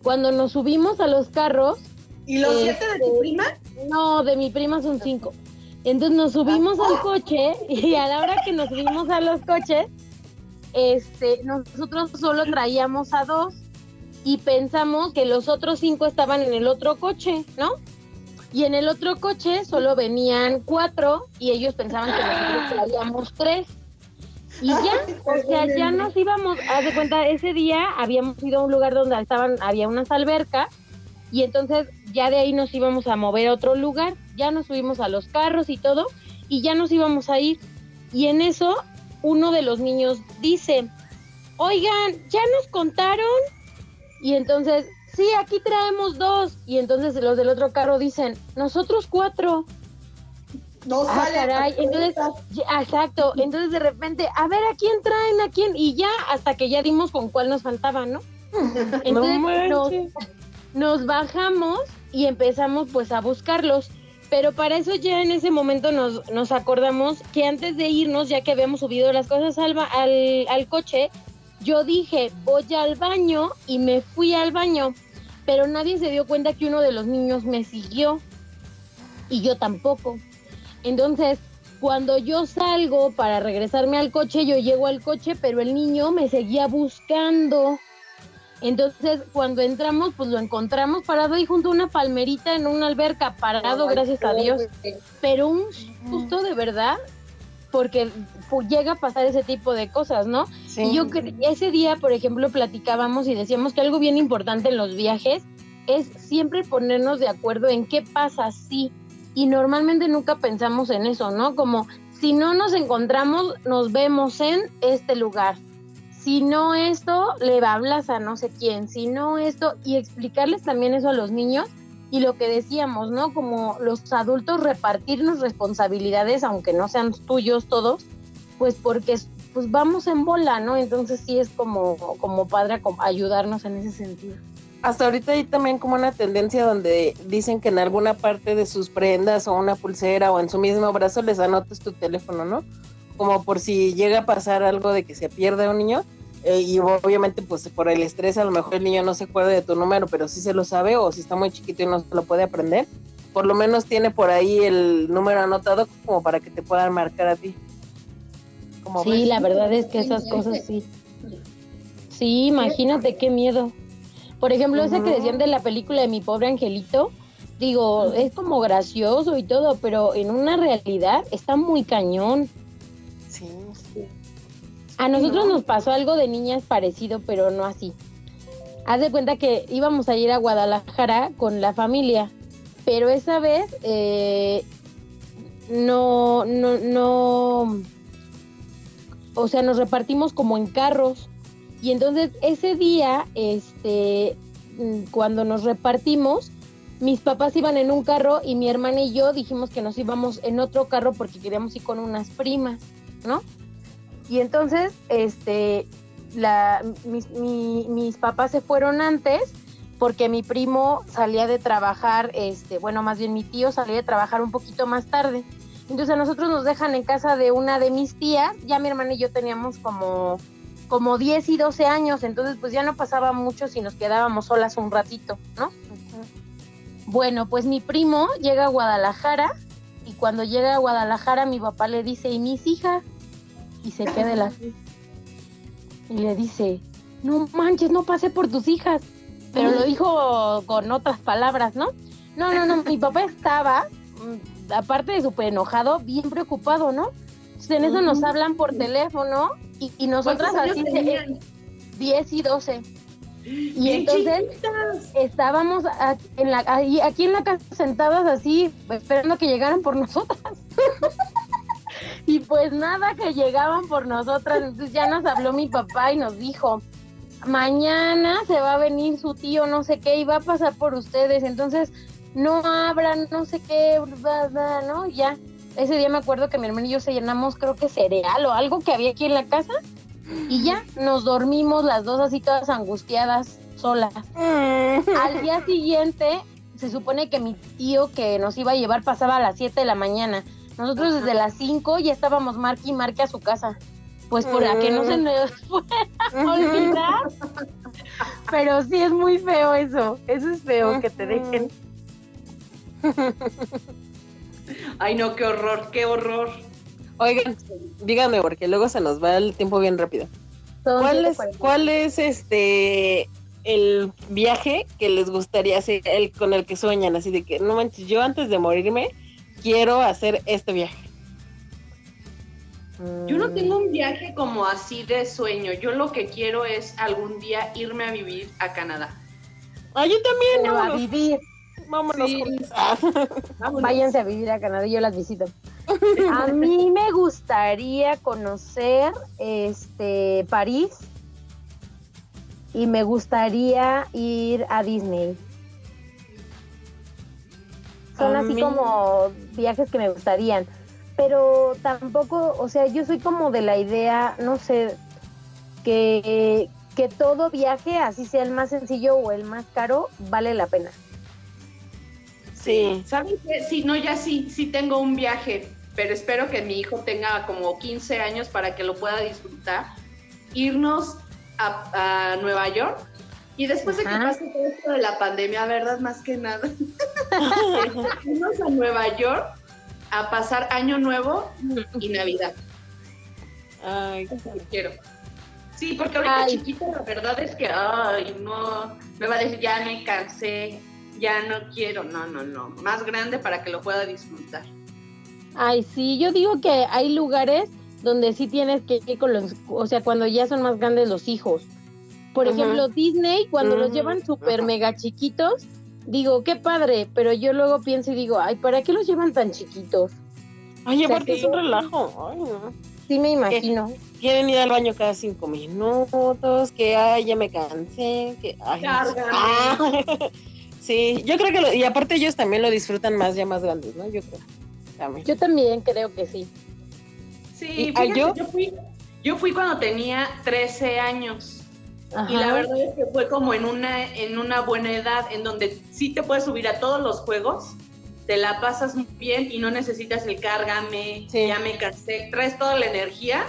Cuando nos subimos a los carros... ¿Y los siete de tu este, prima? No, de mi prima son cinco. Entonces nos subimos al coche y a la hora que nos subimos a los coches, este, nosotros solo traíamos a dos y pensamos que los otros cinco estaban en el otro coche, ¿no? Y en el otro coche solo venían cuatro y ellos pensaban que nosotros traíamos tres. Y ya, o sea, ya nos íbamos, haz de cuenta, ese día habíamos ido a un lugar donde estaban, había unas albercas y entonces ya de ahí nos íbamos a mover a otro lugar, ya nos subimos a los carros y todo y ya nos íbamos a ir. Y en eso uno de los niños dice, oigan, ya nos contaron. Y entonces sí, aquí traemos dos. Y entonces los del otro carro dicen, nosotros cuatro. No ah, caray. Entonces, exacto. Entonces de repente, a ver a quién traen, a quién. Y ya, hasta que ya dimos con cuál nos faltaba, ¿no? (laughs) Entonces nos, bajamos y empezamos pues a buscarlos. Pero para eso ya en ese momento nos, nos acordamos que antes de irnos, ya que habíamos subido las cosas al, al, al coche, yo dije, voy al baño y me fui al baño, pero nadie se dio cuenta que uno de los niños me siguió y yo tampoco. Entonces, cuando yo salgo para regresarme al coche, yo llego al coche, pero el niño me seguía buscando. Entonces, cuando entramos, pues lo encontramos parado ahí junto a una palmerita en una alberca, parado, gracias a Dios. Pero un susto de verdad, porque llega a pasar ese tipo de cosas, ¿no? Y yo ese día, por ejemplo, platicábamos y decíamos que algo bien importante en los viajes es siempre ponernos de acuerdo en qué pasa si y normalmente nunca pensamos en eso, ¿no? Como si no nos encontramos, nos vemos en este lugar. Si no esto, le hablas a no sé quién. Si no esto, y explicarles también eso a los niños y lo que decíamos, ¿no? Como los adultos repartirnos responsabilidades, aunque no sean tuyos todos, pues porque pues vamos en bola, ¿no? Entonces sí es como, como padre ayudarnos en ese sentido. Hasta ahorita hay también como una tendencia donde dicen que en alguna parte de sus prendas o una pulsera o en su mismo brazo les anotes tu teléfono, ¿no? Como por si llega a pasar algo de que se pierda un niño, eh, y obviamente pues por el estrés a lo mejor el niño no se acuerda de tu número, pero sí se lo sabe o si está muy chiquito y no se lo puede aprender, por lo menos tiene por ahí el número anotado como para que te puedan marcar a ti. sí, la verdad es que esas cosas sí. Sí, imagínate qué miedo. Por ejemplo, ese que decían de la película de mi pobre angelito, digo, es como gracioso y todo, pero en una realidad está muy cañón. A nosotros nos pasó algo de niñas parecido, pero no así. Haz de cuenta que íbamos a ir a Guadalajara con la familia, pero esa vez eh, no, no, no, o sea, nos repartimos como en carros. Y entonces ese día, este, cuando nos repartimos, mis papás iban en un carro y mi hermana y yo dijimos que nos íbamos en otro carro porque queríamos ir con unas primas, ¿no? Y entonces, este, la, mis, mis papás se fueron antes porque mi primo salía de trabajar, este, bueno, más bien mi tío salía de trabajar un poquito más tarde. Entonces a nosotros nos dejan en casa de una de mis tías, ya mi hermana y yo teníamos como como 10 y 12 años, entonces pues ya no pasaba mucho si nos quedábamos solas un ratito, ¿no? Bueno, pues mi primo llega a Guadalajara y cuando llega a Guadalajara mi papá le dice, ¿y mis hijas? Y se queda la... Y le dice, no manches, no pasé por tus hijas. Pero lo dijo con otras palabras, ¿no? No, no, no, mi papá estaba, mm, aparte de súper enojado, bien preocupado, ¿no? Entonces en eso nos hablan por teléfono y, nosotras así de 10 y 12. Y entonces estábamos aquí en, la, aquí en la casa sentadas así, esperando que llegaran por nosotras. (laughs) y pues nada, que llegaban por nosotras. Entonces ya nos habló mi papá y nos dijo, mañana se va a venir su tío, no sé qué, y va a pasar por ustedes. Entonces no abran, no sé qué, ¿no? Ya ese día me acuerdo que mi hermano y yo se llenamos, creo que cereal o algo que había aquí en la casa. Y ya nos dormimos las dos así todas angustiadas, solas. Al día siguiente, se supone que mi tío que nos iba a llevar pasaba a las 7 de la mañana. Nosotros desde las 5 ya estábamos marque y marque a su casa. Pues por la que no se nos (laughs) fuera olvidar. Pero sí es muy feo eso. Eso es feo que te dejen. (laughs) Ay, no, qué horror, qué horror. Oigan, díganme, porque luego se nos va el tiempo bien rápido. ¿Cuál es, ¿Cuál es este el viaje que les gustaría hacer, el con el que sueñan? Así de que, no manches, yo antes de morirme quiero hacer este viaje. Yo no tengo un viaje como así de sueño. Yo lo que quiero es algún día irme a vivir a Canadá. Ah, yo también. no a vivir. (laughs) Vámonos. Váyanse a vivir a Canadá, yo las visito. (laughs) A mí me gustaría conocer este París y me gustaría ir a Disney. Son así como viajes que me gustarían, pero tampoco, o sea, yo soy como de la idea, no sé, que, que todo viaje, así sea el más sencillo o el más caro, vale la pena. Sí. ¿Sabes qué? Sí, no, ya sí, sí tengo un viaje, pero espero que mi hijo tenga como 15 años para que lo pueda disfrutar. Irnos a, Nueva York y después de que pase todo esto de la pandemia, ¿verdad? Más que nada. (laughs) Irnos a Nueva York a pasar Año Nuevo y Navidad. Ay, quiero. Sí, porque ahorita chiquito la verdad es que, ay, no, me va a decir, ya me cansé, ya no quiero, no, no, no, más grande para que lo pueda disfrutar. Ay, sí, yo digo que hay lugares donde sí tienes que ir con los, o sea, cuando ya son más grandes los hijos. Por ejemplo, Disney, cuando los llevan súper mega chiquitos, digo, qué padre, pero yo luego pienso y digo, ay, ¿para qué los llevan tan chiquitos? Ay, aparte es un relajo. Ay, Sí, me imagino. Quieren ir al baño cada cinco minutos, que ay, ya me cansé, que ay, (laughs) Sí, yo creo que, lo, y aparte ellos también lo disfrutan más ya más grandes, ¿no? Yo creo. También. Yo también creo que sí. Sí, yo? fui, yo fui cuando tenía 13 años. Y la verdad es que fue como en una, en una buena edad, en donde sí te puedes subir a todos los juegos, te la pasas muy bien y no necesitas el cárgame, ya me cansé, traes toda la energía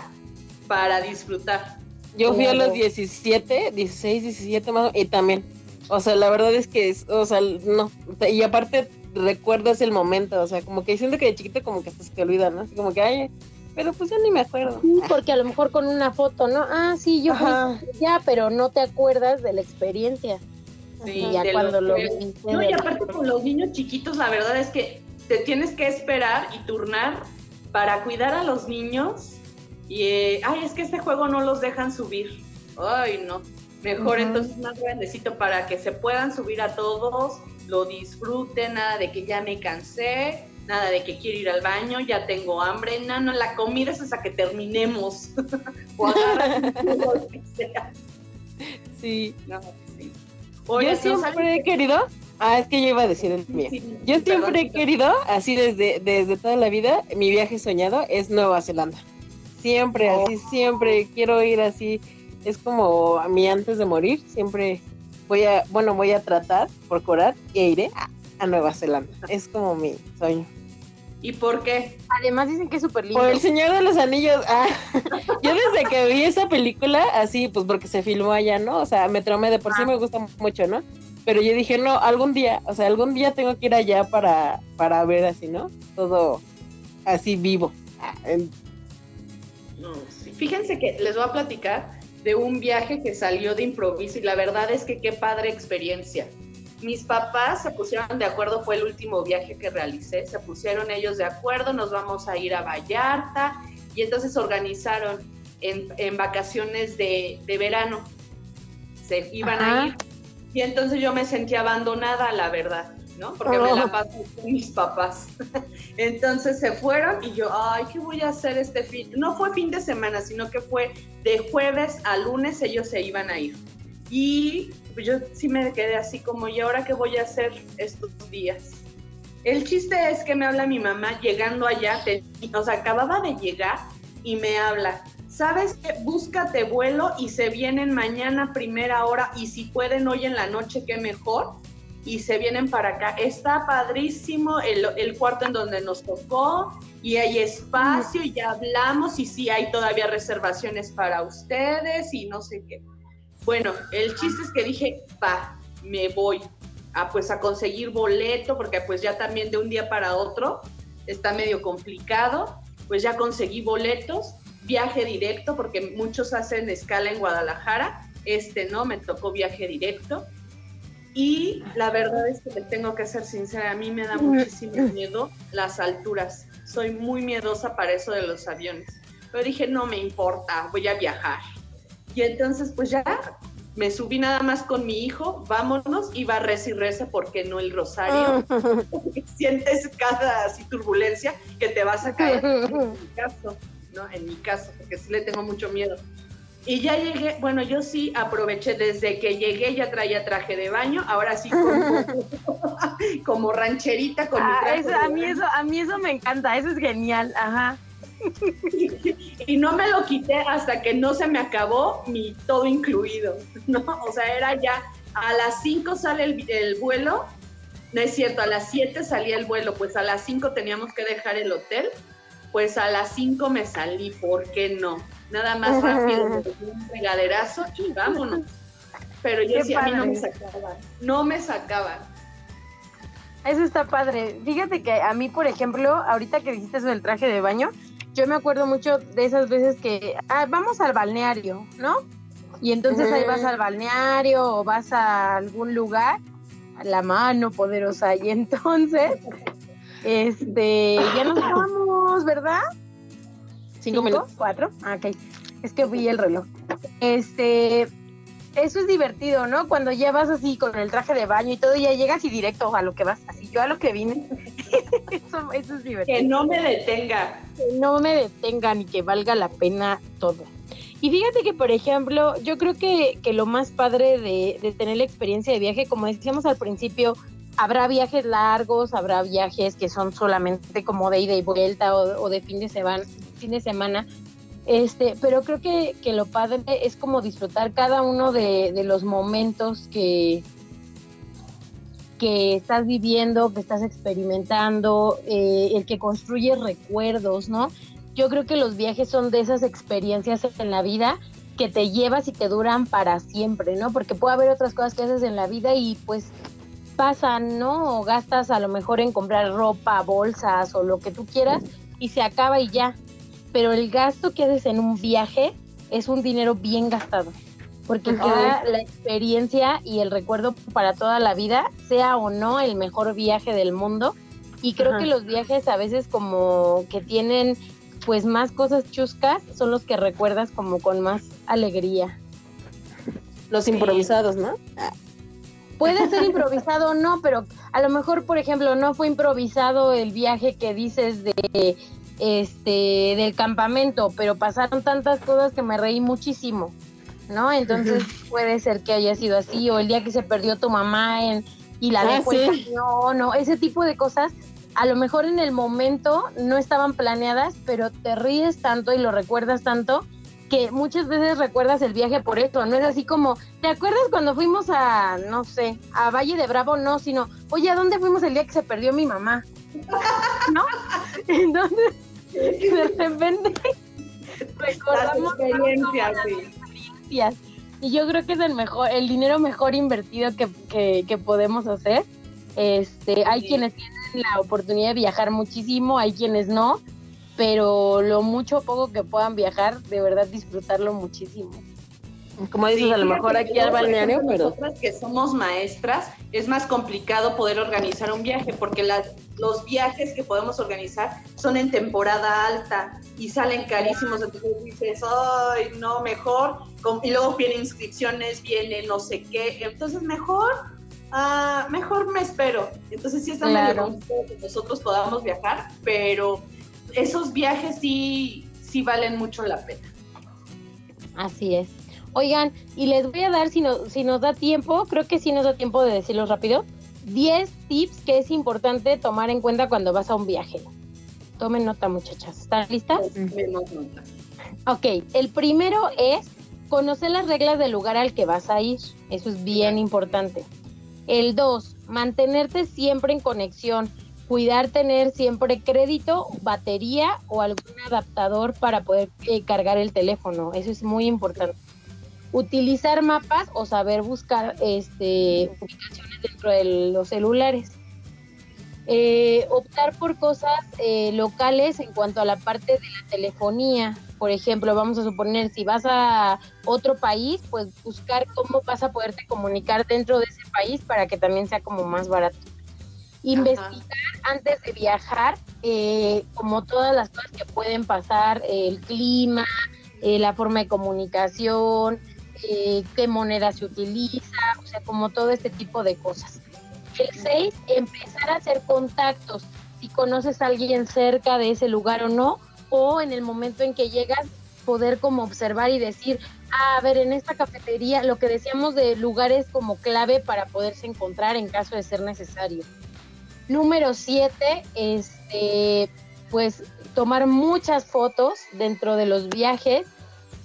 para disfrutar. Yo fui a los 17, 16, 17 más, y también. O sea, la verdad es que, es, o sea, no. Y aparte recuerdas el momento, o sea, como que siento que de chiquito como que hasta se te olvida, ¿no? Así como que, ay, pero pues ya ni me acuerdo. porque a lo mejor con una foto, ¿no? Ah, sí, yo ya, pero no te acuerdas de la experiencia. Sí, ya cuando lo No, y aparte con los niños chiquitos, la verdad es que te tienes que esperar y turnar para cuidar a los niños. Y, eh, ay, es que este juego no los dejan subir. Ay, no. Mejor entonces más grandecito para que se puedan subir a todos, lo disfruten, nada de que ya me cansé, nada de que quiero ir al baño, ya tengo hambre, no, no, la comida es hasta que terminemos. (laughs) o (laughs) lo que sea. Sí. No, sí. yo siempre he querido, ah, es que yo iba a decir el mío. yo siempre he querido, así desde, desde toda la vida, mi viaje soñado es Nueva Zelanda. Siempre, así, oh. siempre quiero ir así. Es como a mí antes de morir, siempre voy a, bueno, voy a tratar, procurar e iré a, Nueva Zelanda. Es como mi sueño. ¿Y por qué? Además dicen que es súper lindo. Por el Señor de los Anillos. Ah, (laughs) yo desde que vi esa película, así, pues porque se filmó allá, ¿no? O sea, me traumé de por sí, ah. me gusta mucho, ¿no? Pero yo dije, no, algún día, o sea, algún día tengo que ir allá para, para ver así, ¿no? Todo así vivo. Ah, Fíjense que les voy a platicar de un viaje que salió de improviso y la verdad es que qué padre experiencia mis papás se pusieron de acuerdo, fue el último viaje que realicé, se pusieron ellos de acuerdo, nos vamos a ir a Vallarta y entonces organizaron en, vacaciones de, verano, se iban a ir y entonces yo me sentía abandonada, la verdad, ¿no? Porque me la oh. pasé con mis papás. (laughs) entonces se fueron y yo, ay, ¿qué voy a hacer este fin? No fue fin de semana, sino que fue de jueves a lunes ellos se iban a ir. Y pues yo sí me quedé así como, ¿y ahora qué voy a hacer estos días? El chiste es que me habla mi mamá llegando allá, o sea, acababa de llegar y me habla, ¿sabes qué? Búscate vuelo y se vienen mañana primera hora y si pueden hoy en la noche, qué mejor. Y se vienen para acá. Está padrísimo el, el cuarto en donde nos tocó y hay espacio y ya hablamos y sí hay todavía reservaciones para ustedes y no sé qué. Bueno, el chiste es que dije, va, me voy a pues a conseguir boleto, porque pues ya también de un día para otro está medio complicado, pues ya conseguí boletos, viaje directo, porque muchos hacen escala en Guadalajara, este no, me tocó viaje directo. Y la verdad es que te tengo que ser sincera, a mí me da muchísimo miedo las alturas. Soy muy miedosa para eso de los aviones. Pero dije, no me importa, voy a viajar. Y entonces, pues ya me subí nada más con mi hijo, vámonos, y va reza y reza porque no el rosario. (laughs) (laughs) Sientes cada así turbulencia que te vas a caer. En (laughs) mi caso, ¿no? En mi caso, porque sí le tengo mucho miedo. Y ya llegué, bueno, yo sí aproveché desde que llegué, ya traía traje de baño, ahora sí como, como rancherita con mi ah, traje. a, mí eso, a mí eso me encanta, eso es genial, ajá. (laughs) y no me lo quité hasta que no se me acabó mi todo incluido, (laughs) ¿no? O sea, era ya a las 5 sale el, vuelo, no es cierto, a las 7 salía el vuelo, pues a las 5 teníamos que dejar el hotel, pues a las 5 me salí, ¿por qué no? Nada más rápido, un regaderazo y vámonos. Pero yo sí, a mí no me sacaban, no me sacaban. Eso está padre. Fíjate que a mí, por ejemplo, ahorita que dijiste eso del traje de baño, yo me acuerdo mucho de esas veces que ah, vamos al balneario, ¿no? Y entonces ahí vas al balneario o vas a algún lugar, a la mano poderosa, y entonces, este, ya nos vamos, ¿verdad? Cinco, minutos. ¿Cuatro? Ah, ok. Es que vi el reloj. Este, eso es divertido, ¿no? Cuando ya vas así con el traje de baño y todo, ya llegas y directo a lo que vas, así yo a lo que vine. (laughs) eso, es divertido. Que no me detenga. Que no me detenga ni que valga la pena todo. Y fíjate que, por ejemplo, yo creo que, lo más padre de, tener la experiencia de viaje, como decíamos al principio, habrá viajes largos, habrá viajes que son solamente como de ida y vuelta o, de fin de semana, fin de semana este, pero creo que, lo padre es como disfrutar cada uno de, los momentos que, que estás viviendo, que estás experimentando, eh, el que construye recuerdos, ¿no? Yo creo que los viajes son de esas experiencias en la vida que te llevas y te duran para siempre, ¿no? Porque puede haber otras cosas que haces en la vida y pues pasan, ¿no? O gastas a lo mejor en comprar ropa, bolsas o lo que tú quieras y se acaba y ya. Pero el gasto que haces en un viaje es un dinero bien gastado, porque queda la experiencia y el recuerdo para toda la vida, sea o no el mejor viaje del mundo. Y creo que los viajes a veces como que tienen pues más cosas chuscas son los que recuerdas como con más alegría. Los improvisados, ¿no? Puede ser (laughs) improvisado o no, pero a lo mejor, por ejemplo, no fue improvisado el viaje que dices de este del campamento, pero pasaron tantas cosas que me reí muchísimo, ¿no? Entonces puede ser que haya sido así, o el día que se perdió tu mamá en, y la ah, dejó no, ese tipo de cosas a lo mejor en el momento no estaban planeadas, pero te ríes tanto y lo recuerdas tanto que muchas veces recuerdas el viaje por esto, no es así como, ¿te acuerdas cuando fuimos a, no sé, a Valle de Bravo? No, sino, oye, ¿a dónde fuimos el día que se perdió mi mamá? ¿No? (laughs) Entonces, de repente recordamos experiencias, Y yo creo que es el mejor, el dinero mejor invertido que, que, podemos hacer. Este, hay quienes tienen la oportunidad de viajar muchísimo, hay quienes no, pero lo mucho o poco que puedan viajar, de verdad disfrutarlo muchísimo. Como dices, a lo mejor aquí al balneario, pero... Nosotras que somos maestras, es más complicado poder organizar un viaje, porque las, los viajes que podemos organizar son en temporada alta y salen carísimos, entonces dices, ay, no, mejor, y luego vienen inscripciones, viene no sé qué, entonces mejor ah, mejor me espero. Entonces sí está claro. que nosotros podamos viajar, pero esos viajes sí, sí valen mucho la pena. Así es. Oigan, y les voy a dar, si, si nos da tiempo, creo que sí nos da tiempo de decirlo rápido, 10 tips que es importante tomar en cuenta cuando vas a un viaje. Tomen nota, muchachas. ¿Están listas? nota. Ok, el primero es conocer las reglas del lugar al que vas a ir. Eso es bien importante. El 2, mantenerte siempre en conexión, cuidar tener siempre crédito, batería o algún adaptador para poder eh, cargar el teléfono. Eso es muy importante. Utilizar mapas o saber buscar este, ubicaciones dentro de los celulares. Eh, optar por cosas eh, locales en cuanto a la parte de la telefonía, por ejemplo, vamos a suponer, si vas a otro país, pues buscar cómo vas a poderte comunicar dentro de ese país para que también sea como más barato. Investigar antes de viajar, eh, como todas las cosas que pueden pasar, el clima, eh, la forma de comunicación, eh, qué moneda se utiliza, o sea, como todo este tipo de cosas. El 6, empezar a hacer contactos. Si conoces a alguien cerca de ese lugar o no, o en el momento en que llegas poder como observar y decir, ah, a ver, en esta cafetería, lo que decíamos de lugares como clave para poderse encontrar en caso de ser necesario. Número siete, este, pues tomar muchas fotos dentro de los viajes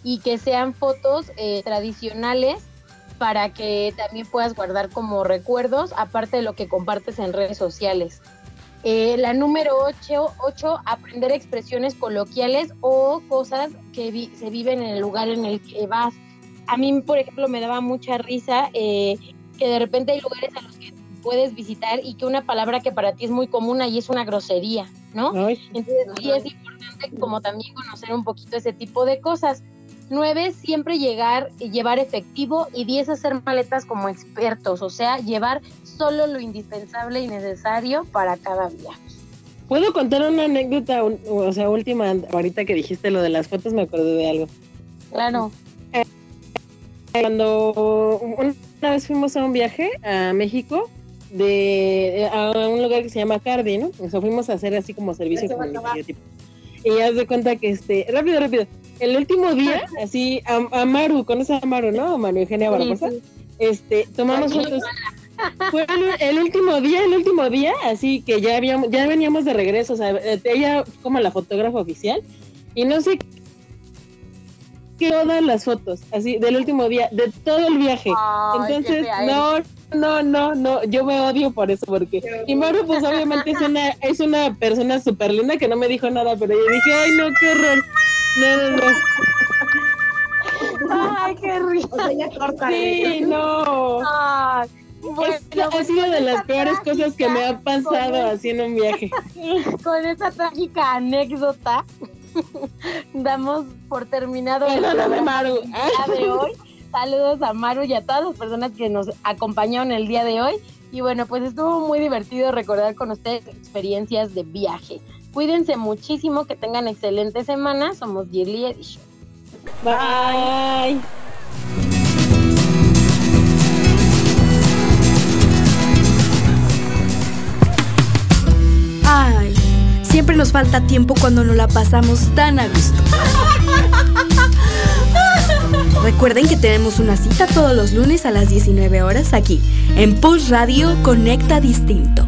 y que sean fotos eh, tradicionales para que también puedas guardar como recuerdos, aparte de lo que compartes en redes sociales. Eh, la número 8, ocho, aprender expresiones coloquiales o cosas que se viven en el lugar en el que vas. A mí, por ejemplo, me daba mucha risa eh, que de repente hay lugares a los que puedes visitar y que una palabra que para ti es muy común ahí es una grosería, ¿no? Entonces sí es importante como también conocer un poquito ese tipo de cosas. Nueve, siempre llegar y llevar efectivo. Y diez, hacer maletas como expertos, o sea, llevar solo lo indispensable y necesario para cada viaje. ¿Puedo contar una anécdota, o sea, última, ahorita que dijiste lo de las fotos, me acordé de algo. Claro. Eh, cuando una vez fuimos a un viaje a México, de a un lugar que se llama Cardi, ¿no? O sea, fuimos a hacer así como servicio comunitario tipo. Y haz de cuenta que este, rápido, rápido, el último día, así, a, Maru, ¿conoces a Maru, no? Maru Eugenia Barbosa. Este, tomamos fotos. Fue el, último día, el último día, así que ya habíamos, ya veníamos de regreso, o sea, eh, ella como la fotógrafa oficial, y no sé qué todas las fotos, así, del último día, de todo el viaje. Entonces, no, no, no, no, yo me odio por eso, porque y Maru pues obviamente es una, es una persona súper linda que no me dijo nada, pero yo dije, ay no, qué horror. No, no, no. Ay, qué rico. O sea, ya corta. Sí, no. Ay, bueno, pues sido con de las peores cosas que me ha trágica- con pasado haciendo un viaje. (laughs) Con esa trágica anécdota, (laughs) damos por terminado el Maru. día de hoy. Saludos a Maru y a todas las personas que nos acompañaron el día de hoy. Y bueno, pues estuvo muy divertido recordar con ustedes experiencias de viaje. Cuídense muchísimo, que tengan excelente semana. Somos Yearly Edition. Bye. Ay, siempre nos falta tiempo cuando nos la pasamos tan a gusto. (laughs) Recuerden que tenemos una cita todos los lunes a las 19 horas aquí, en Pulse Radio Conecta Distinto.